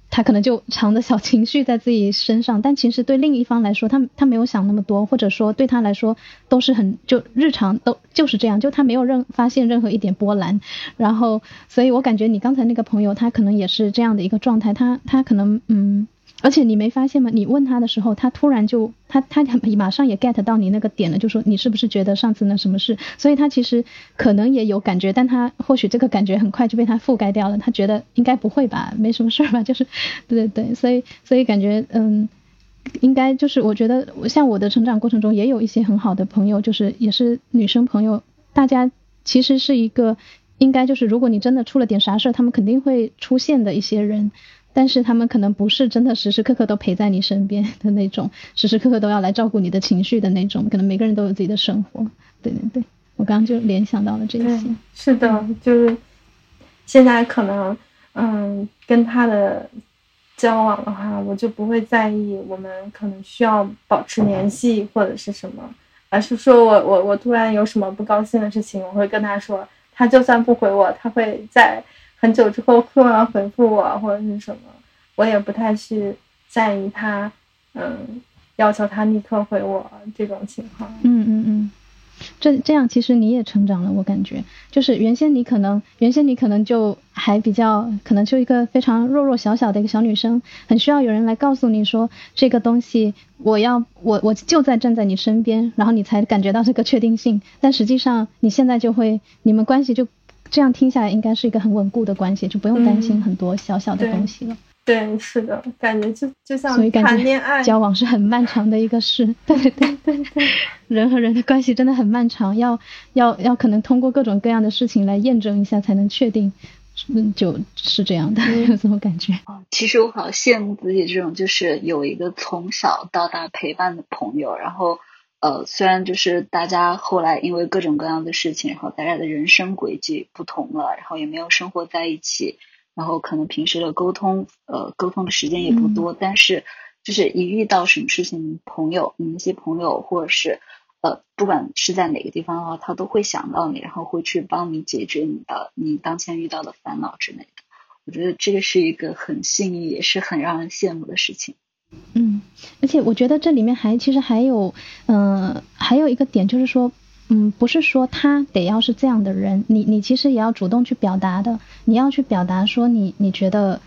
他可能就藏着小情绪在自己身上。但其实对另一方来说，他他没有想那么多，或者说对他来说都是很就日常都就是这样，就他没有任发现任何一点波澜。然后，所以我感觉你刚才那个朋友他可能也是这样的一个状态，他他可能嗯。而且你没发现吗？你问他的时候，他突然就他他马上也 get 到你那个点了，就说你是不是觉得上次那什么事？所以他其实可能也有感觉，但他或许这个感觉很快就被他覆盖掉了。他觉得应该不会吧，没什么事儿吧，就是对对对，所以所以感觉嗯，应该就是我觉得像我的成长过程中也有一些很好的朋友，就是也是女生朋友，大家其实是一个应该就是如果你真的出了点啥事儿，他们肯定会出现的一些人。但是他们可能不是真的时时刻刻都陪在你身边的那种，时时刻刻都要来照顾你的情绪的那种。可能每个人都有自己的生活。对对对，我刚刚就联想到了这些。是的，就是现在可能，嗯，跟他的交往的话，我就不会在意我们可能需要保持联系或者是什么，而是说我我我突然有什么不高兴的事情，我会跟他说，他就算不回我，他会在。很久之后突然回复我或者是什么，我也不太去在意他，嗯，要求他立刻回我这种情况。嗯嗯嗯，这这样其实你也成长了，我感觉就是原先你可能原先你可能就还比较可能就一个非常弱弱小小的一个小女生，很需要有人来告诉你说这个东西我要我我就在站在你身边，然后你才感觉到这个确定性。但实际上你现在就会你们关系就。这样听下来，应该是一个很稳固的关系，就不用担心很多小小的东西了。对，是的，感觉就就像谈恋爱，交往是很漫长的一个事。对对对对，人和人的关系真的很漫长，要要要可能通过各种各样的事情来验证一下，才能确定，嗯，就是这样的，有 这种感觉。其实我好羡慕自己这种，就是有一个从小到大陪伴的朋友，然后。呃，虽然就是大家后来因为各种各样的事情，然后大家的人生轨迹不同了，然后也没有生活在一起，然后可能平时的沟通，呃，沟通的时间也不多，但是就是一遇到什么事情，朋友，你那些朋友或者是呃，不管是在哪个地方的话，他都会想到你，然后会去帮你解决你的你当前遇到的烦恼之类的。我觉得这个是一个很幸运，也是很让人羡慕的事情。嗯，而且我觉得这里面还其实还有，嗯，还有一个点就是说，嗯，不是说他得要是这样的人，你你其实也要主动去表达的，你要去表达说你你觉得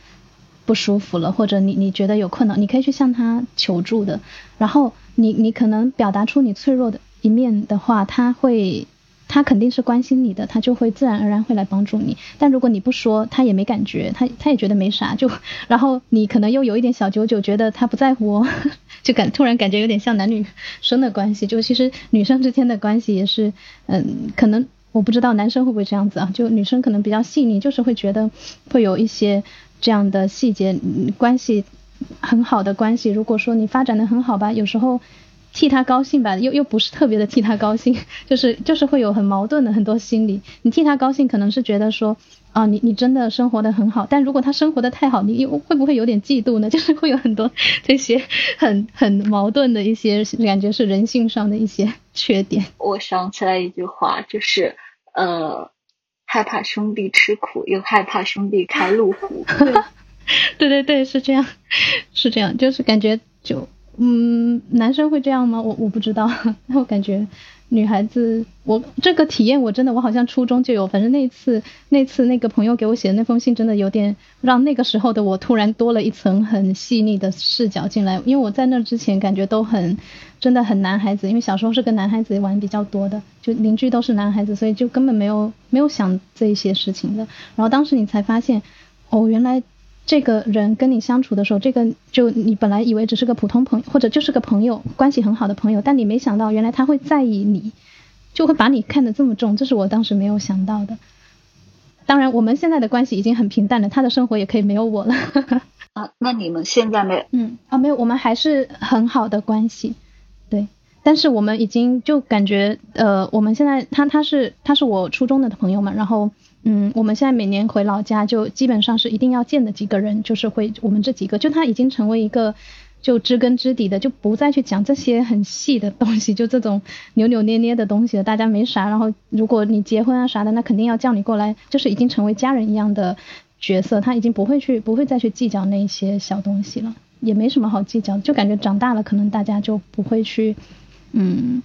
不舒服了，或者你你觉得有困难，你可以去向他求助的，然后你你可能表达出你脆弱的一面的话，他会。他肯定是关心你的，他就会自然而然会来帮助你。但如果你不说，他也没感觉，他他也觉得没啥，就然后你可能又有一点小九九，觉得他不在乎，就感突然感觉有点像男女生的关系。就其实女生之间的关系也是，嗯，可能我不知道男生会不会这样子啊？就女生可能比较细腻，就是会觉得会有一些这样的细节，关系很好的关系。如果说你发展的很好吧，有时候。替他高兴吧，又又不是特别的替他高兴，就是就是会有很矛盾的很多心理。你替他高兴，可能是觉得说啊，你你真的生活的很好，但如果他生活的太好，你又会不会有点嫉妒呢？就是会有很多这些很很矛盾的一些感觉，是人性上的一些缺点。我想起来一句话，就是呃，害怕兄弟吃苦，又害怕兄弟开路虎。对对对，是这样，是这样，就是感觉就。嗯，男生会这样吗？我我不知道，那 我感觉女孩子，我这个体验我真的，我好像初中就有。反正那次那次那个朋友给我写的那封信，真的有点让那个时候的我突然多了一层很细腻的视角进来。因为我在那之前感觉都很真的很男孩子，因为小时候是跟男孩子玩比较多的，就邻居都是男孩子，所以就根本没有没有想这些事情的。然后当时你才发现，哦，原来。这个人跟你相处的时候，这个就你本来以为只是个普通朋友，或者就是个朋友，关系很好的朋友，但你没想到原来他会在意你，就会把你看得这么重，这是我当时没有想到的。当然，我们现在的关系已经很平淡了，他的生活也可以没有我了。啊，那你们现在没有？嗯，啊，没有，我们还是很好的关系，对。但是我们已经就感觉，呃，我们现在他他是他是我初中的朋友嘛，然后，嗯，我们现在每年回老家就基本上是一定要见的几个人，就是会我们这几个，就他已经成为一个。就知根知底的，就不再去讲这些很细的东西，就这种扭扭捏捏的东西。大家没啥，然后如果你结婚啊啥的，那肯定要叫你过来，就是已经成为家人一样的角色，他已经不会去，不会再去计较那些小东西了，也没什么好计较，就感觉长大了，可能大家就不会去，嗯，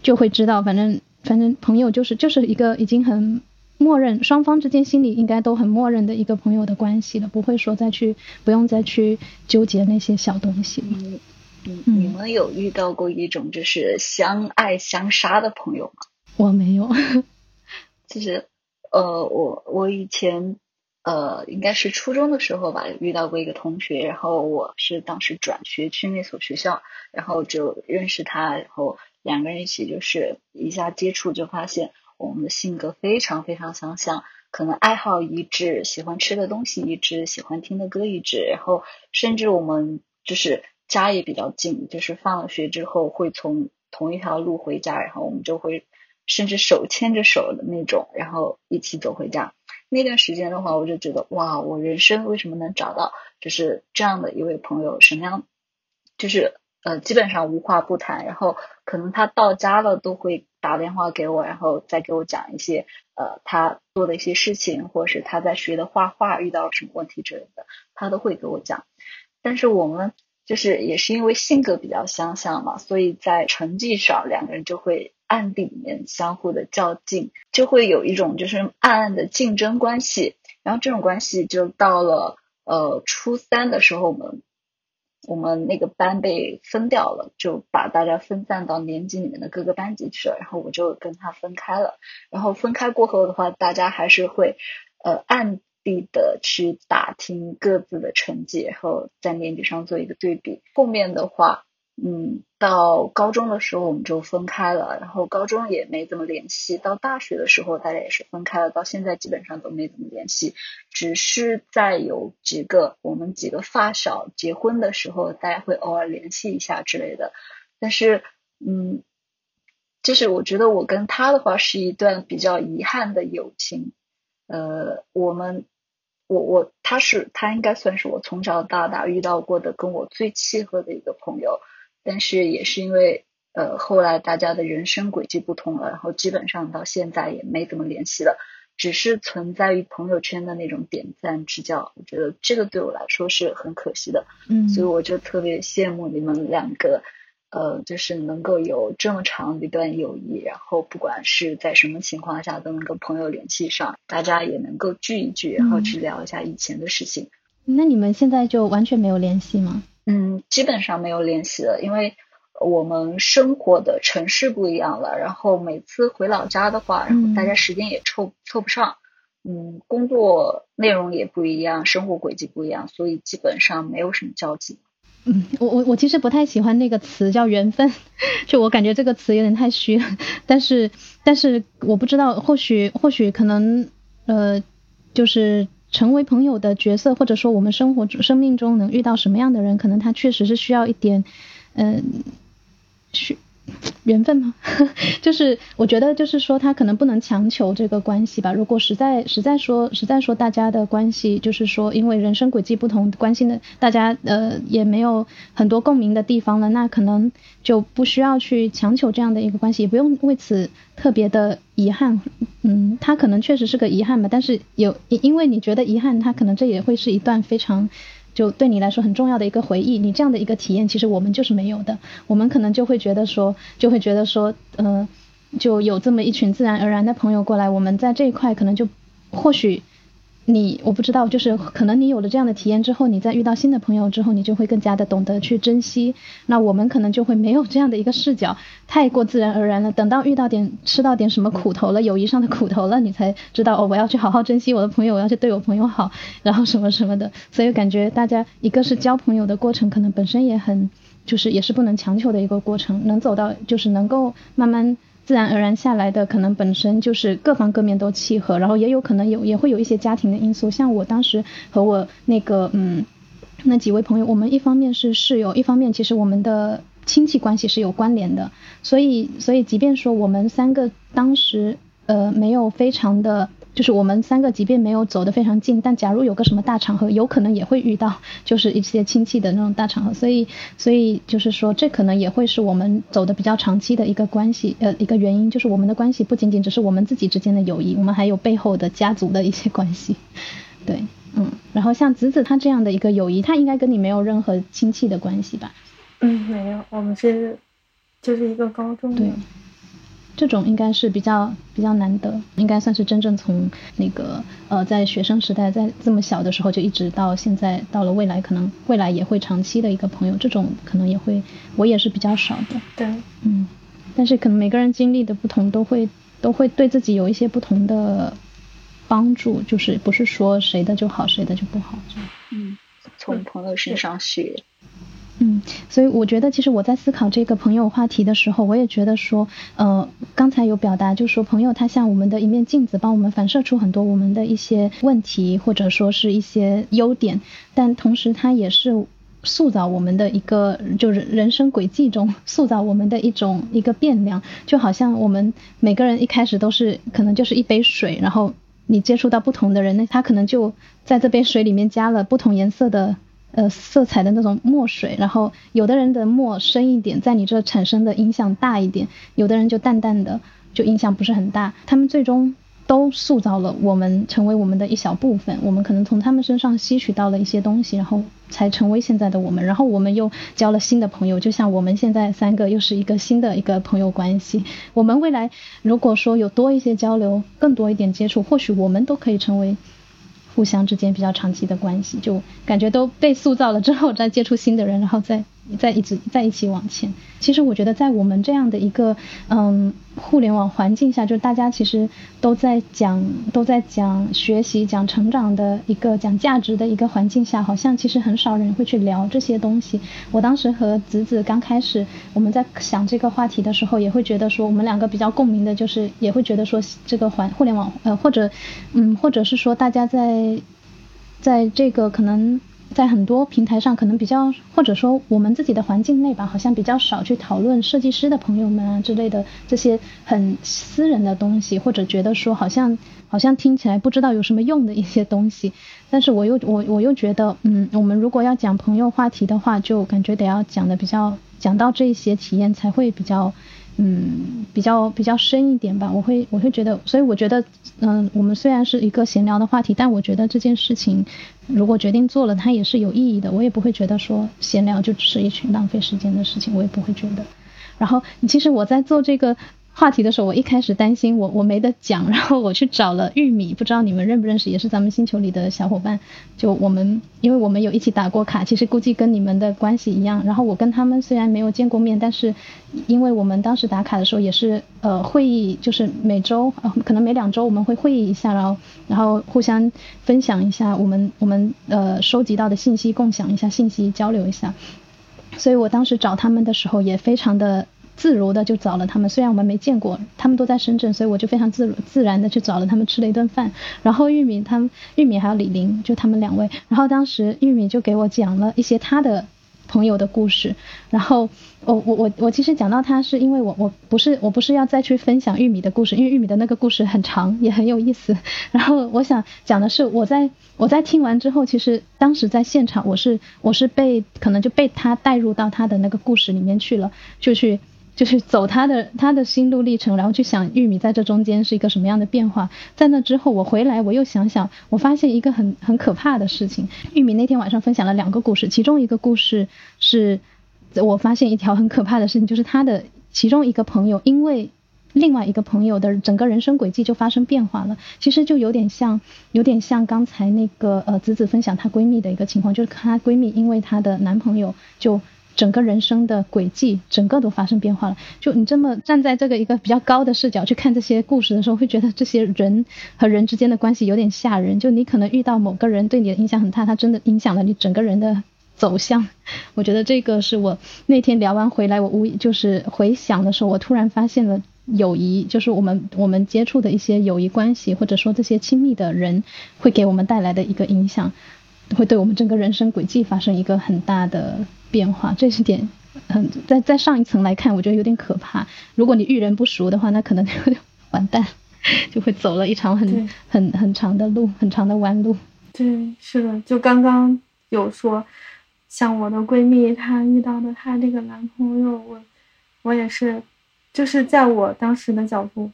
就会知道，反正反正朋友就是就是一个已经很。默认双方之间心里应该都很默认的一个朋友的关系了，不会说再去不用再去纠结那些小东西。嗯嗯，你们有遇到过一种就是相爱相杀的朋友吗？我没有。其 实，呃，我我以前呃应该是初中的时候吧，遇到过一个同学，然后我是当时转学去那所学校，然后就认识他，然后两个人一起就是一下接触就发现。我们的性格非常非常相像，可能爱好一致，喜欢吃的东西一致，喜欢听的歌一致，然后甚至我们就是家也比较近，就是放了学之后会从同一条路回家，然后我们就会甚至手牵着手的那种，然后一起走回家。那段时间的话，我就觉得哇，我人生为什么能找到就是这样的一位朋友？什么样？就是呃，基本上无话不谈，然后可能他到家了都会。打电话给我，然后再给我讲一些呃他做的一些事情，或者是他在学的画画遇到什么问题之类的，他都会给我讲。但是我们就是也是因为性格比较相像嘛，所以在成绩上两个人就会暗地里面相互的较劲，就会有一种就是暗暗的竞争关系。然后这种关系就到了呃初三的时候，我们。我们那个班被分掉了，就把大家分散到年级里面的各个班级去了。然后我就跟他分开了。然后分开过后的话，大家还是会呃暗地的去打听各自的成绩，然后在年级上做一个对比。后面的话。嗯，到高中的时候我们就分开了，然后高中也没怎么联系。到大学的时候大家也是分开了，到现在基本上都没怎么联系。只是在有几个我们几个发小结婚的时候，大家会偶尔联系一下之类的。但是，嗯，就是我觉得我跟他的话是一段比较遗憾的友情。呃，我们，我我他是他应该算是我从小到大遇到过的跟我最契合的一个朋友。但是也是因为，呃，后来大家的人生轨迹不同了，然后基本上到现在也没怎么联系了，只是存在于朋友圈的那种点赞之交。我觉得这个对我来说是很可惜的，嗯，所以我就特别羡慕你们两个，呃，就是能够有这么长的一段友谊，然后不管是在什么情况下都能跟朋友联系上，大家也能够聚一聚，然后去聊一下以前的事情。那你们现在就完全没有联系吗？嗯，基本上没有联系了，因为我们生活的城市不一样了。然后每次回老家的话，然后大家时间也凑凑不上。嗯，工作内容也不一样，生活轨迹不一样，所以基本上没有什么交集。嗯，我我我其实不太喜欢那个词叫缘分，就我感觉这个词有点太虚。但是但是我不知道，或许或许可能呃，就是。成为朋友的角色，或者说我们生活中、生命中能遇到什么样的人，可能他确实是需要一点，嗯，需。缘分吗？就是我觉得，就是说他可能不能强求这个关系吧。如果实在实在说实在说大家的关系，就是说因为人生轨迹不同，关心的大家呃也没有很多共鸣的地方了，那可能就不需要去强求这样的一个关系，也不用为此特别的遗憾。嗯，他可能确实是个遗憾吧，但是有因为你觉得遗憾，他可能这也会是一段非常。就对你来说很重要的一个回忆，你这样的一个体验，其实我们就是没有的。我们可能就会觉得说，就会觉得说，嗯，就有这么一群自然而然的朋友过来，我们在这一块可能就或许。你我不知道，就是可能你有了这样的体验之后，你在遇到新的朋友之后，你就会更加的懂得去珍惜。那我们可能就会没有这样的一个视角，太过自然而然了。等到遇到点吃到点什么苦头了，友谊上的苦头了，你才知道哦，我要去好好珍惜我的朋友，我要去对我朋友好，然后什么什么的。所以感觉大家一个是交朋友的过程，可能本身也很就是也是不能强求的一个过程，能走到就是能够慢慢。自然而然下来的，可能本身就是各方各面都契合，然后也有可能有也会有一些家庭的因素。像我当时和我那个嗯那几位朋友，我们一方面是室友，一方面其实我们的亲戚关系是有关联的，所以所以即便说我们三个当时呃没有非常的。就是我们三个，即便没有走得非常近，但假如有个什么大场合，有可能也会遇到，就是一些亲戚的那种大场合。所以，所以就是说，这可能也会是我们走的比较长期的一个关系，呃，一个原因，就是我们的关系不仅仅只是我们自己之间的友谊，我们还有背后的家族的一些关系。对，嗯，然后像子子他这样的一个友谊，他应该跟你没有任何亲戚的关系吧？嗯，没有，我们是就是一个高中。对。这种应该是比较比较难得，应该算是真正从那个呃在学生时代，在这么小的时候就一直到现在，到了未来可能未来也会长期的一个朋友，这种可能也会我也是比较少的。对，嗯，但是可能每个人经历的不同，都会都会对自己有一些不同的帮助，就是不是说谁的就好，谁的就不好。嗯，从朋友身上学。嗯，所以我觉得，其实我在思考这个朋友话题的时候，我也觉得说，呃，刚才有表达，就说朋友他像我们的一面镜子，帮我们反射出很多我们的一些问题，或者说是一些优点，但同时他也是塑造我们的一个，就是人生轨迹中塑造我们的一种一个变量，就好像我们每个人一开始都是可能就是一杯水，然后你接触到不同的人，那他可能就在这杯水里面加了不同颜色的。呃，色彩的那种墨水，然后有的人的墨深一点，在你这产生的影响大一点，有的人就淡淡的，就影响不是很大。他们最终都塑造了我们，成为我们的一小部分。我们可能从他们身上吸取到了一些东西，然后才成为现在的我们。然后我们又交了新的朋友，就像我们现在三个又是一个新的一个朋友关系。我们未来如果说有多一些交流，更多一点接触，或许我们都可以成为。互相之间比较长期的关系，就感觉都被塑造了之后，再接触新的人，然后再。在一直在一起往前。其实我觉得，在我们这样的一个嗯互联网环境下，就大家其实都在讲都在讲学习、讲成长的一个讲价值的一个环境下，好像其实很少人会去聊这些东西。我当时和子子刚开始我们在想这个话题的时候，也会觉得说我们两个比较共鸣的，就是也会觉得说这个环互联网呃或者嗯或者是说大家在在这个可能。在很多平台上，可能比较或者说我们自己的环境内吧，好像比较少去讨论设计师的朋友们啊之类的这些很私人的东西，或者觉得说好像好像听起来不知道有什么用的一些东西。但是我又我我又觉得，嗯，我们如果要讲朋友话题的话，就感觉得要讲的比较讲到这些体验才会比较。嗯，比较比较深一点吧，我会我会觉得，所以我觉得，嗯，我们虽然是一个闲聊的话题，但我觉得这件事情如果决定做了，它也是有意义的，我也不会觉得说闲聊就只是一群浪费时间的事情，我也不会觉得。然后，其实我在做这个。话题的时候，我一开始担心我我没得讲，然后我去找了玉米，不知道你们认不认识，也是咱们星球里的小伙伴。就我们，因为我们有一起打过卡，其实估计跟你们的关系一样。然后我跟他们虽然没有见过面，但是因为我们当时打卡的时候也是呃会议，就是每周呃可能每两周我们会会议一下，然后然后互相分享一下我们我们呃收集到的信息，共享一下信息，交流一下。所以我当时找他们的时候也非常的。自如的就找了他们，虽然我们没见过，他们都在深圳，所以我就非常自如自然的去找了他们吃了一顿饭。然后玉米他们，玉米还有李玲，就他们两位。然后当时玉米就给我讲了一些他的朋友的故事。然后我我我我其实讲到他是因为我我不是我不是要再去分享玉米的故事，因为玉米的那个故事很长也很有意思。然后我想讲的是我在我在听完之后，其实当时在现场我是我是被可能就被他带入到他的那个故事里面去了，就去。就是走他的他的心路历程，然后去想玉米在这中间是一个什么样的变化。在那之后，我回来我又想想，我发现一个很很可怕的事情。玉米那天晚上分享了两个故事，其中一个故事是，我发现一条很可怕的事情，就是他的其中一个朋友因为另外一个朋友的整个人生轨迹就发生变化了。其实就有点像，有点像刚才那个呃子子分享她闺蜜的一个情况，就是她闺蜜因为她的男朋友就。整个人生的轨迹，整个都发生变化了。就你这么站在这个一个比较高的视角去看这些故事的时候，会觉得这些人和人之间的关系有点吓人。就你可能遇到某个人对你的影响很大，他真的影响了你整个人的走向。我觉得这个是我那天聊完回来，我无意就是回想的时候，我突然发现了友谊，就是我们我们接触的一些友谊关系，或者说这些亲密的人，会给我们带来的一个影响，会对我们整个人生轨迹发生一个很大的变化。这是点，嗯，在在上一层来看，我觉得有点可怕。如果你遇人不熟的话，那可能就完蛋，就会走了一场很很很长的路，很长的弯路。对，是的，就刚刚有说，像我的闺蜜她遇到的她这个男朋友，我我也是。就是在我当时的角度，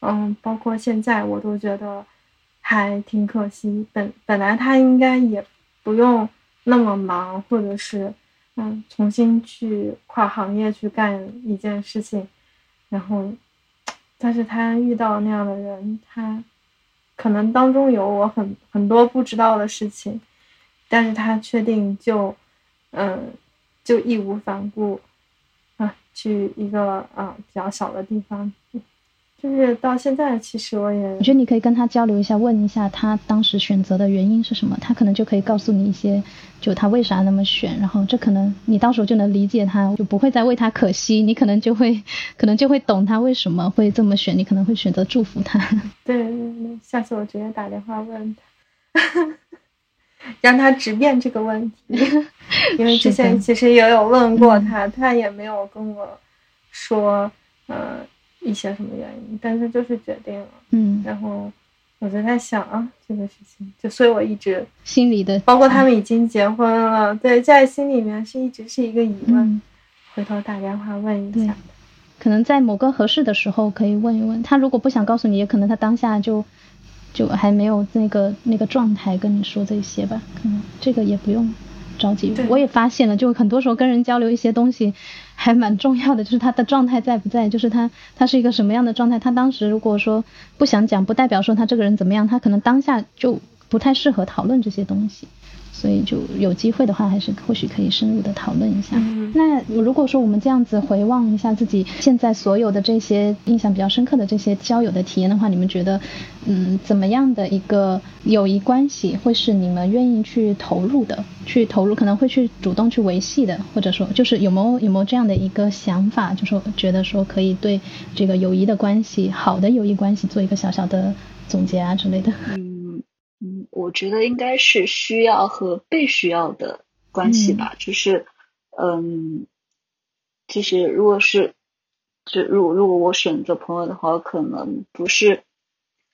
嗯，包括现在，我都觉得还挺可惜。本本来他应该也不用那么忙，或者是嗯，重新去跨行业去干一件事情，然后，但是他遇到那样的人，他可能当中有我很很多不知道的事情，但是他确定就嗯，就义无反顾啊。去一个啊比较小的地方，就是到现在，其实我也我觉得你可以跟他交流一下，问一下他当时选择的原因是什么，他可能就可以告诉你一些，就他为啥那么选，然后这可能你到时候就能理解他，就不会再为他可惜，你可能就会可能就会懂他为什么会这么选，你可能会选择祝福他。对 对对，下次我直接打电话问他。让他直面这个问题，因为之前其实也有问过他，他也没有跟我说，呃，一些什么原因，但是就是决定了，嗯，然后我就在想啊，这个事情，就所以我一直心里的，包括他们已经结婚了，对，在心里面是一直是一个疑问，回头打电话问一下，可能在某个合适的时候可以问一问他，如果不想告诉你，也可能他当下就。就还没有那个那个状态跟你说这些吧，可能这个也不用着急。我也发现了，就很多时候跟人交流一些东西，还蛮重要的，就是他的状态在不在，就是他他是一个什么样的状态。他当时如果说不想讲，不代表说他这个人怎么样，他可能当下就不太适合讨论这些东西。所以就有机会的话，还是或许可以深入的讨论一下。那如果说我们这样子回望一下自己现在所有的这些印象比较深刻的这些交友的体验的话，你们觉得，嗯，怎么样的一个友谊关系会是你们愿意去投入的？去投入可能会去主动去维系的，或者说就是有没有有没有这样的一个想法，就说觉得说可以对这个友谊的关系，好的友谊关系做一个小小的总结啊之类的。嗯，我觉得应该是需要和被需要的关系吧。就是，嗯，就是如果是，就如果如果我选择朋友的话，可能不是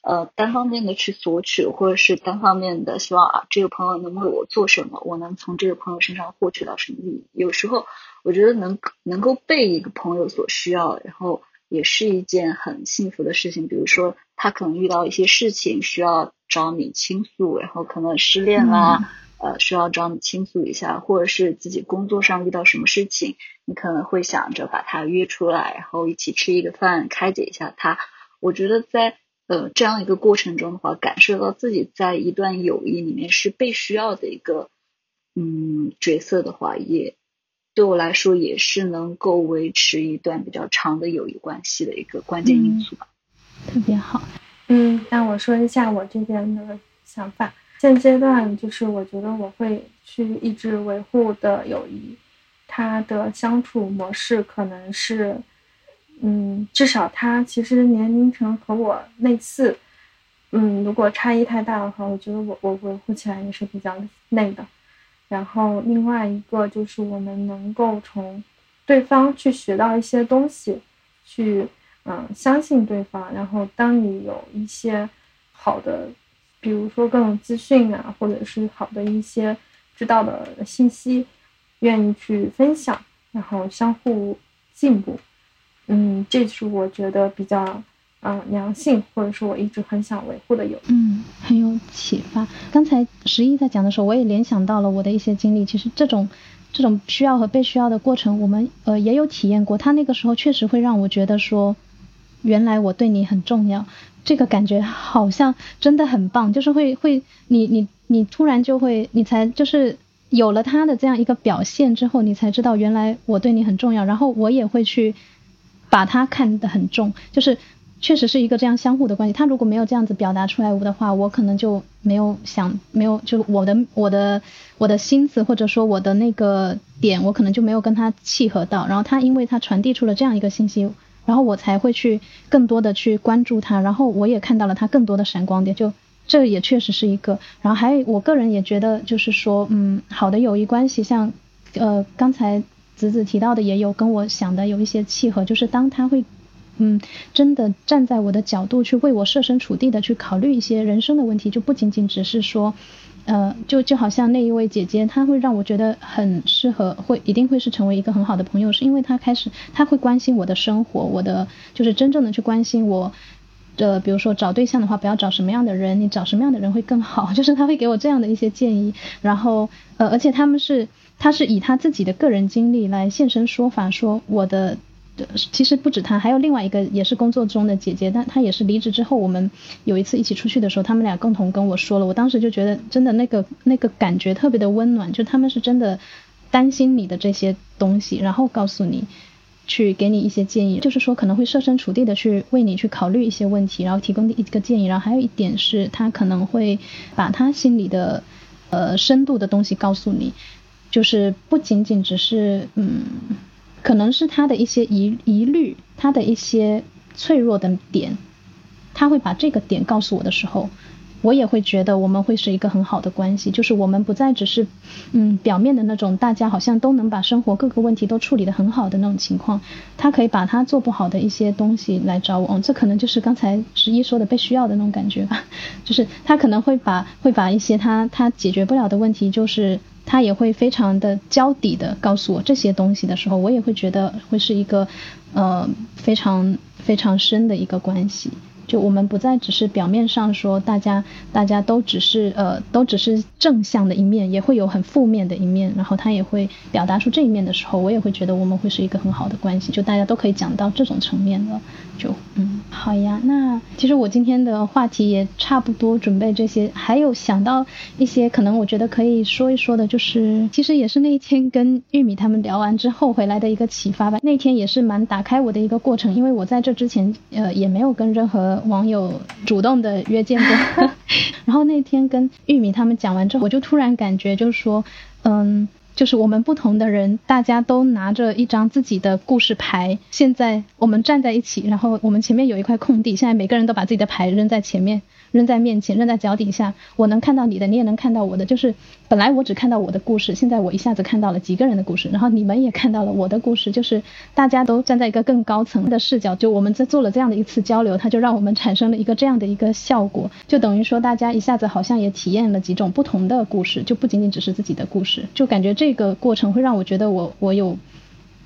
呃单方面的去索取，或者是单方面的希望啊这个朋友能为我做什么，我能从这个朋友身上获取到什么利益。有时候我觉得能能够被一个朋友所需要，然后也是一件很幸福的事情。比如说他可能遇到一些事情需要。找你倾诉，然后可能失恋啦，呃，需要找你倾诉一下，或者是自己工作上遇到什么事情，你可能会想着把他约出来，然后一起吃一个饭，开解一下他。我觉得在呃这样一个过程中的话，感受到自己在一段友谊里面是被需要的一个嗯角色的话，也对我来说也是能够维持一段比较长的友谊关系的一个关键因素吧。特别好。嗯，那我说一下我这边的想法。现阶段就是我觉得我会去一直维护的友谊，他的相处模式可能是，嗯，至少他其实年龄层和我类似，嗯，如果差异太大的话，我觉得我我维护起来也是比较累的。然后另外一个就是我们能够从对方去学到一些东西，去。嗯，相信对方。然后，当你有一些好的，比如说各种资讯啊，或者是好的一些知道的信息，愿意去分享，然后相互进步。嗯，这是我觉得比较嗯良性，或者说我一直很想维护的友。嗯，很有启发。刚才十一在讲的时候，我也联想到了我的一些经历。其实这种这种需要和被需要的过程，我们呃也有体验过。他那个时候确实会让我觉得说。原来我对你很重要，这个感觉好像真的很棒，就是会会你你你突然就会你才就是有了他的这样一个表现之后，你才知道原来我对你很重要，然后我也会去把他看得很重，就是确实是一个这样相互的关系。他如果没有这样子表达出来的话，我可能就没有想没有就我的我的我的心思或者说我的那个点，我可能就没有跟他契合到，然后他因为他传递出了这样一个信息。然后我才会去更多的去关注他，然后我也看到了他更多的闪光点，就这也确实是一个。然后还我个人也觉得，就是说，嗯，好的友谊关系，像呃刚才子子提到的，也有跟我想的有一些契合，就是当他会，嗯，真的站在我的角度去为我设身处地的去考虑一些人生的问题，就不仅仅只是说。呃，就就好像那一位姐姐，她会让我觉得很适合，会一定会是成为一个很好的朋友，是因为她开始，她会关心我的生活，我的就是真正的去关心我的，比如说找对象的话，不要找什么样的人，你找什么样的人会更好，就是她会给我这样的一些建议，然后呃，而且他们是，他是以他自己的个人经历来现身说法，说我的。其实不止他，还有另外一个也是工作中的姐姐，但她也是离职之后，我们有一次一起出去的时候，他们俩共同跟我说了，我当时就觉得真的那个那个感觉特别的温暖，就他们是真的担心你的这些东西，然后告诉你，去给你一些建议，就是说可能会设身处地的去为你去考虑一些问题，然后提供一个建议，然后还有一点是他可能会把他心里的呃深度的东西告诉你，就是不仅仅只是嗯。可能是他的一些疑疑虑，他的一些脆弱的点，他会把这个点告诉我的时候，我也会觉得我们会是一个很好的关系，就是我们不再只是嗯表面的那种大家好像都能把生活各个问题都处理得很好的那种情况，他可以把他做不好的一些东西来找我，这可能就是刚才十一说的被需要的那种感觉吧，就是他可能会把会把一些他他解决不了的问题，就是。他也会非常的交底的告诉我这些东西的时候，我也会觉得会是一个，呃，非常非常深的一个关系。就我们不再只是表面上说大家大家都只是呃都只是正向的一面，也会有很负面的一面。然后他也会表达出这一面的时候，我也会觉得我们会是一个很好的关系。就大家都可以讲到这种层面了。就嗯好呀，那其实我今天的话题也差不多，准备这些，还有想到一些可能我觉得可以说一说的，就是其实也是那一天跟玉米他们聊完之后回来的一个启发吧。那天也是蛮打开我的一个过程，因为我在这之前呃也没有跟任何。网友主动的约见过，然后那天跟玉米他们讲完之后，我就突然感觉就是说，嗯，就是我们不同的人，大家都拿着一张自己的故事牌，现在我们站在一起，然后我们前面有一块空地，现在每个人都把自己的牌扔在前面。扔在面前，扔在脚底下，我能看到你的，你也能看到我的。就是本来我只看到我的故事，现在我一下子看到了几个人的故事，然后你们也看到了我的故事。就是大家都站在一个更高层的视角，就我们在做了这样的一次交流，它就让我们产生了一个这样的一个效果，就等于说大家一下子好像也体验了几种不同的故事，就不仅仅只是自己的故事，就感觉这个过程会让我觉得我我有。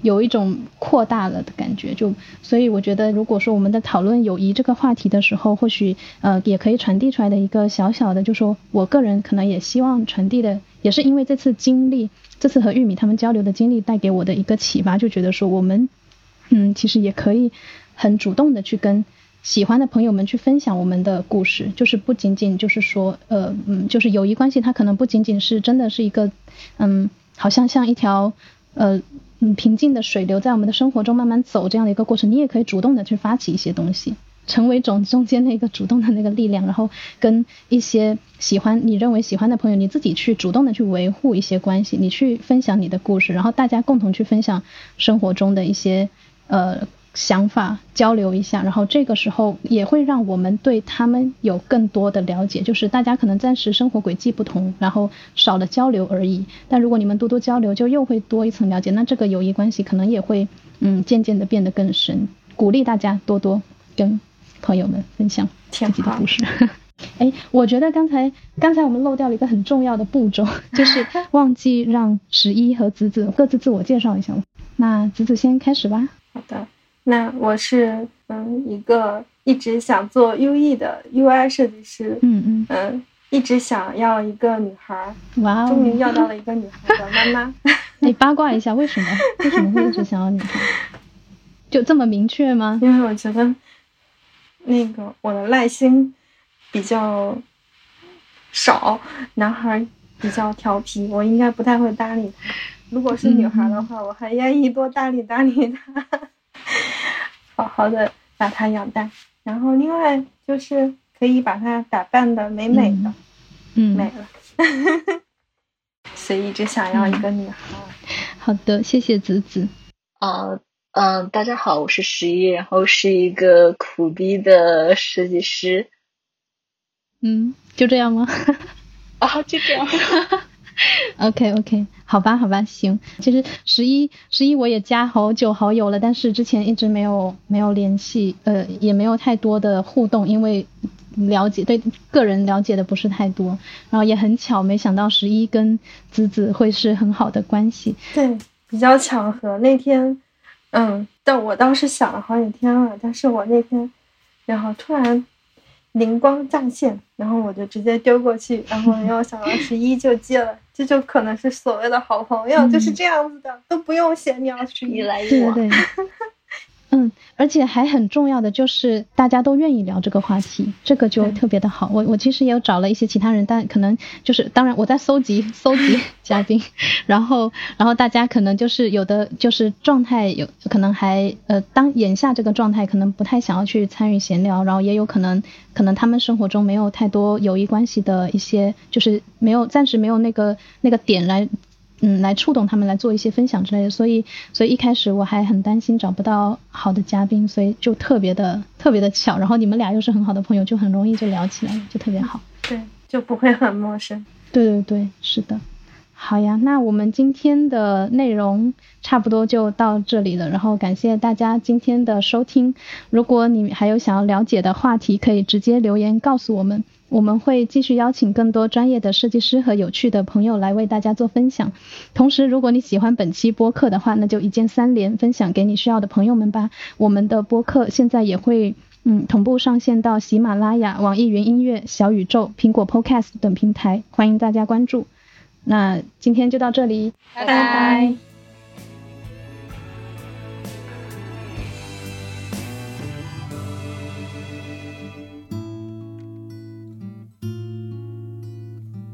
有一种扩大了的感觉，就所以我觉得，如果说我们在讨论友谊这个话题的时候，或许呃也可以传递出来的一个小小的，就说我个人可能也希望传递的，也是因为这次经历，这次和玉米他们交流的经历带给我的一个启发，就觉得说我们嗯其实也可以很主动的去跟喜欢的朋友们去分享我们的故事，就是不仅仅就是说呃嗯就是友谊关系，它可能不仅仅是真的是一个嗯好像像一条呃。嗯，平静的水流在我们的生活中慢慢走这样的一个过程，你也可以主动的去发起一些东西，成为中中间那个主动的那个力量，然后跟一些喜欢你认为喜欢的朋友，你自己去主动的去维护一些关系，你去分享你的故事，然后大家共同去分享生活中的一些呃。想法交流一下，然后这个时候也会让我们对他们有更多的了解。就是大家可能暂时生活轨迹不同，然后少了交流而已。但如果你们多多交流，就又会多一层了解。那这个友谊关系可能也会嗯渐渐的变得更深。鼓励大家多多跟朋友们分享自己的故事。哎，我觉得刚才刚才我们漏掉了一个很重要的步骤，就是忘记让十一和子子各自自我介绍一下。那子子先开始吧。好的。那我是嗯一个一直想做 U E 的 U I 设计师，嗯嗯嗯，一直想要一个女孩，哇，终于要到了一个女孩的妈妈。你八卦一下，为什么？为什么会一直想要女孩？就这么明确吗？因为我觉得那个我的耐心比较少，男孩比较调皮，我应该不太会搭理他。如果是女孩的话，我还愿意多搭理搭理他。好好的把它养大，然后另外就是可以把它打扮的美美的，嗯，美了。所以一直想要一个女孩。好的，谢谢子子。啊，嗯，大家好，我是十一，然后是一个苦逼的设计师。嗯，就这样吗？啊，就这样。OK OK，好吧好吧，行。其实十一十一我也加好久好友了，但是之前一直没有没有联系，呃，也没有太多的互动，因为。了解对个人了解的不是太多，然后也很巧，没想到十一跟子子会是很好的关系。对，比较巧合。那天，嗯，但我倒是想了好几天了，但是我那天，然后突然灵光乍现，然后我就直接丢过去，然后没有想到十一就接了，这就可能是所谓的好朋友，就是这样子的，都不用闲聊，十一来一往。嗯，而且还很重要的就是大家都愿意聊这个话题，这个就特别的好。我我其实也有找了一些其他人，但可能就是当然我在搜集 搜集 嘉宾，然后然后大家可能就是有的就是状态有可能还呃当眼下这个状态可能不太想要去参与闲聊，然后也有可能可能他们生活中没有太多友谊关系的一些，就是没有暂时没有那个那个点来。嗯，来触动他们来做一些分享之类的，所以所以一开始我还很担心找不到好的嘉宾，所以就特别的特别的巧，然后你们俩又是很好的朋友，就很容易就聊起来了，就特别好。对，就不会很陌生。对对对，是的。好呀，那我们今天的内容差不多就到这里了，然后感谢大家今天的收听。如果你还有想要了解的话题，可以直接留言告诉我们。我们会继续邀请更多专业的设计师和有趣的朋友来为大家做分享。同时，如果你喜欢本期播客的话，那就一键三连，分享给你需要的朋友们吧。我们的播客现在也会嗯同步上线到喜马拉雅、网易云音乐、小宇宙、苹果 Podcast 等平台，欢迎大家关注。那今天就到这里，拜拜。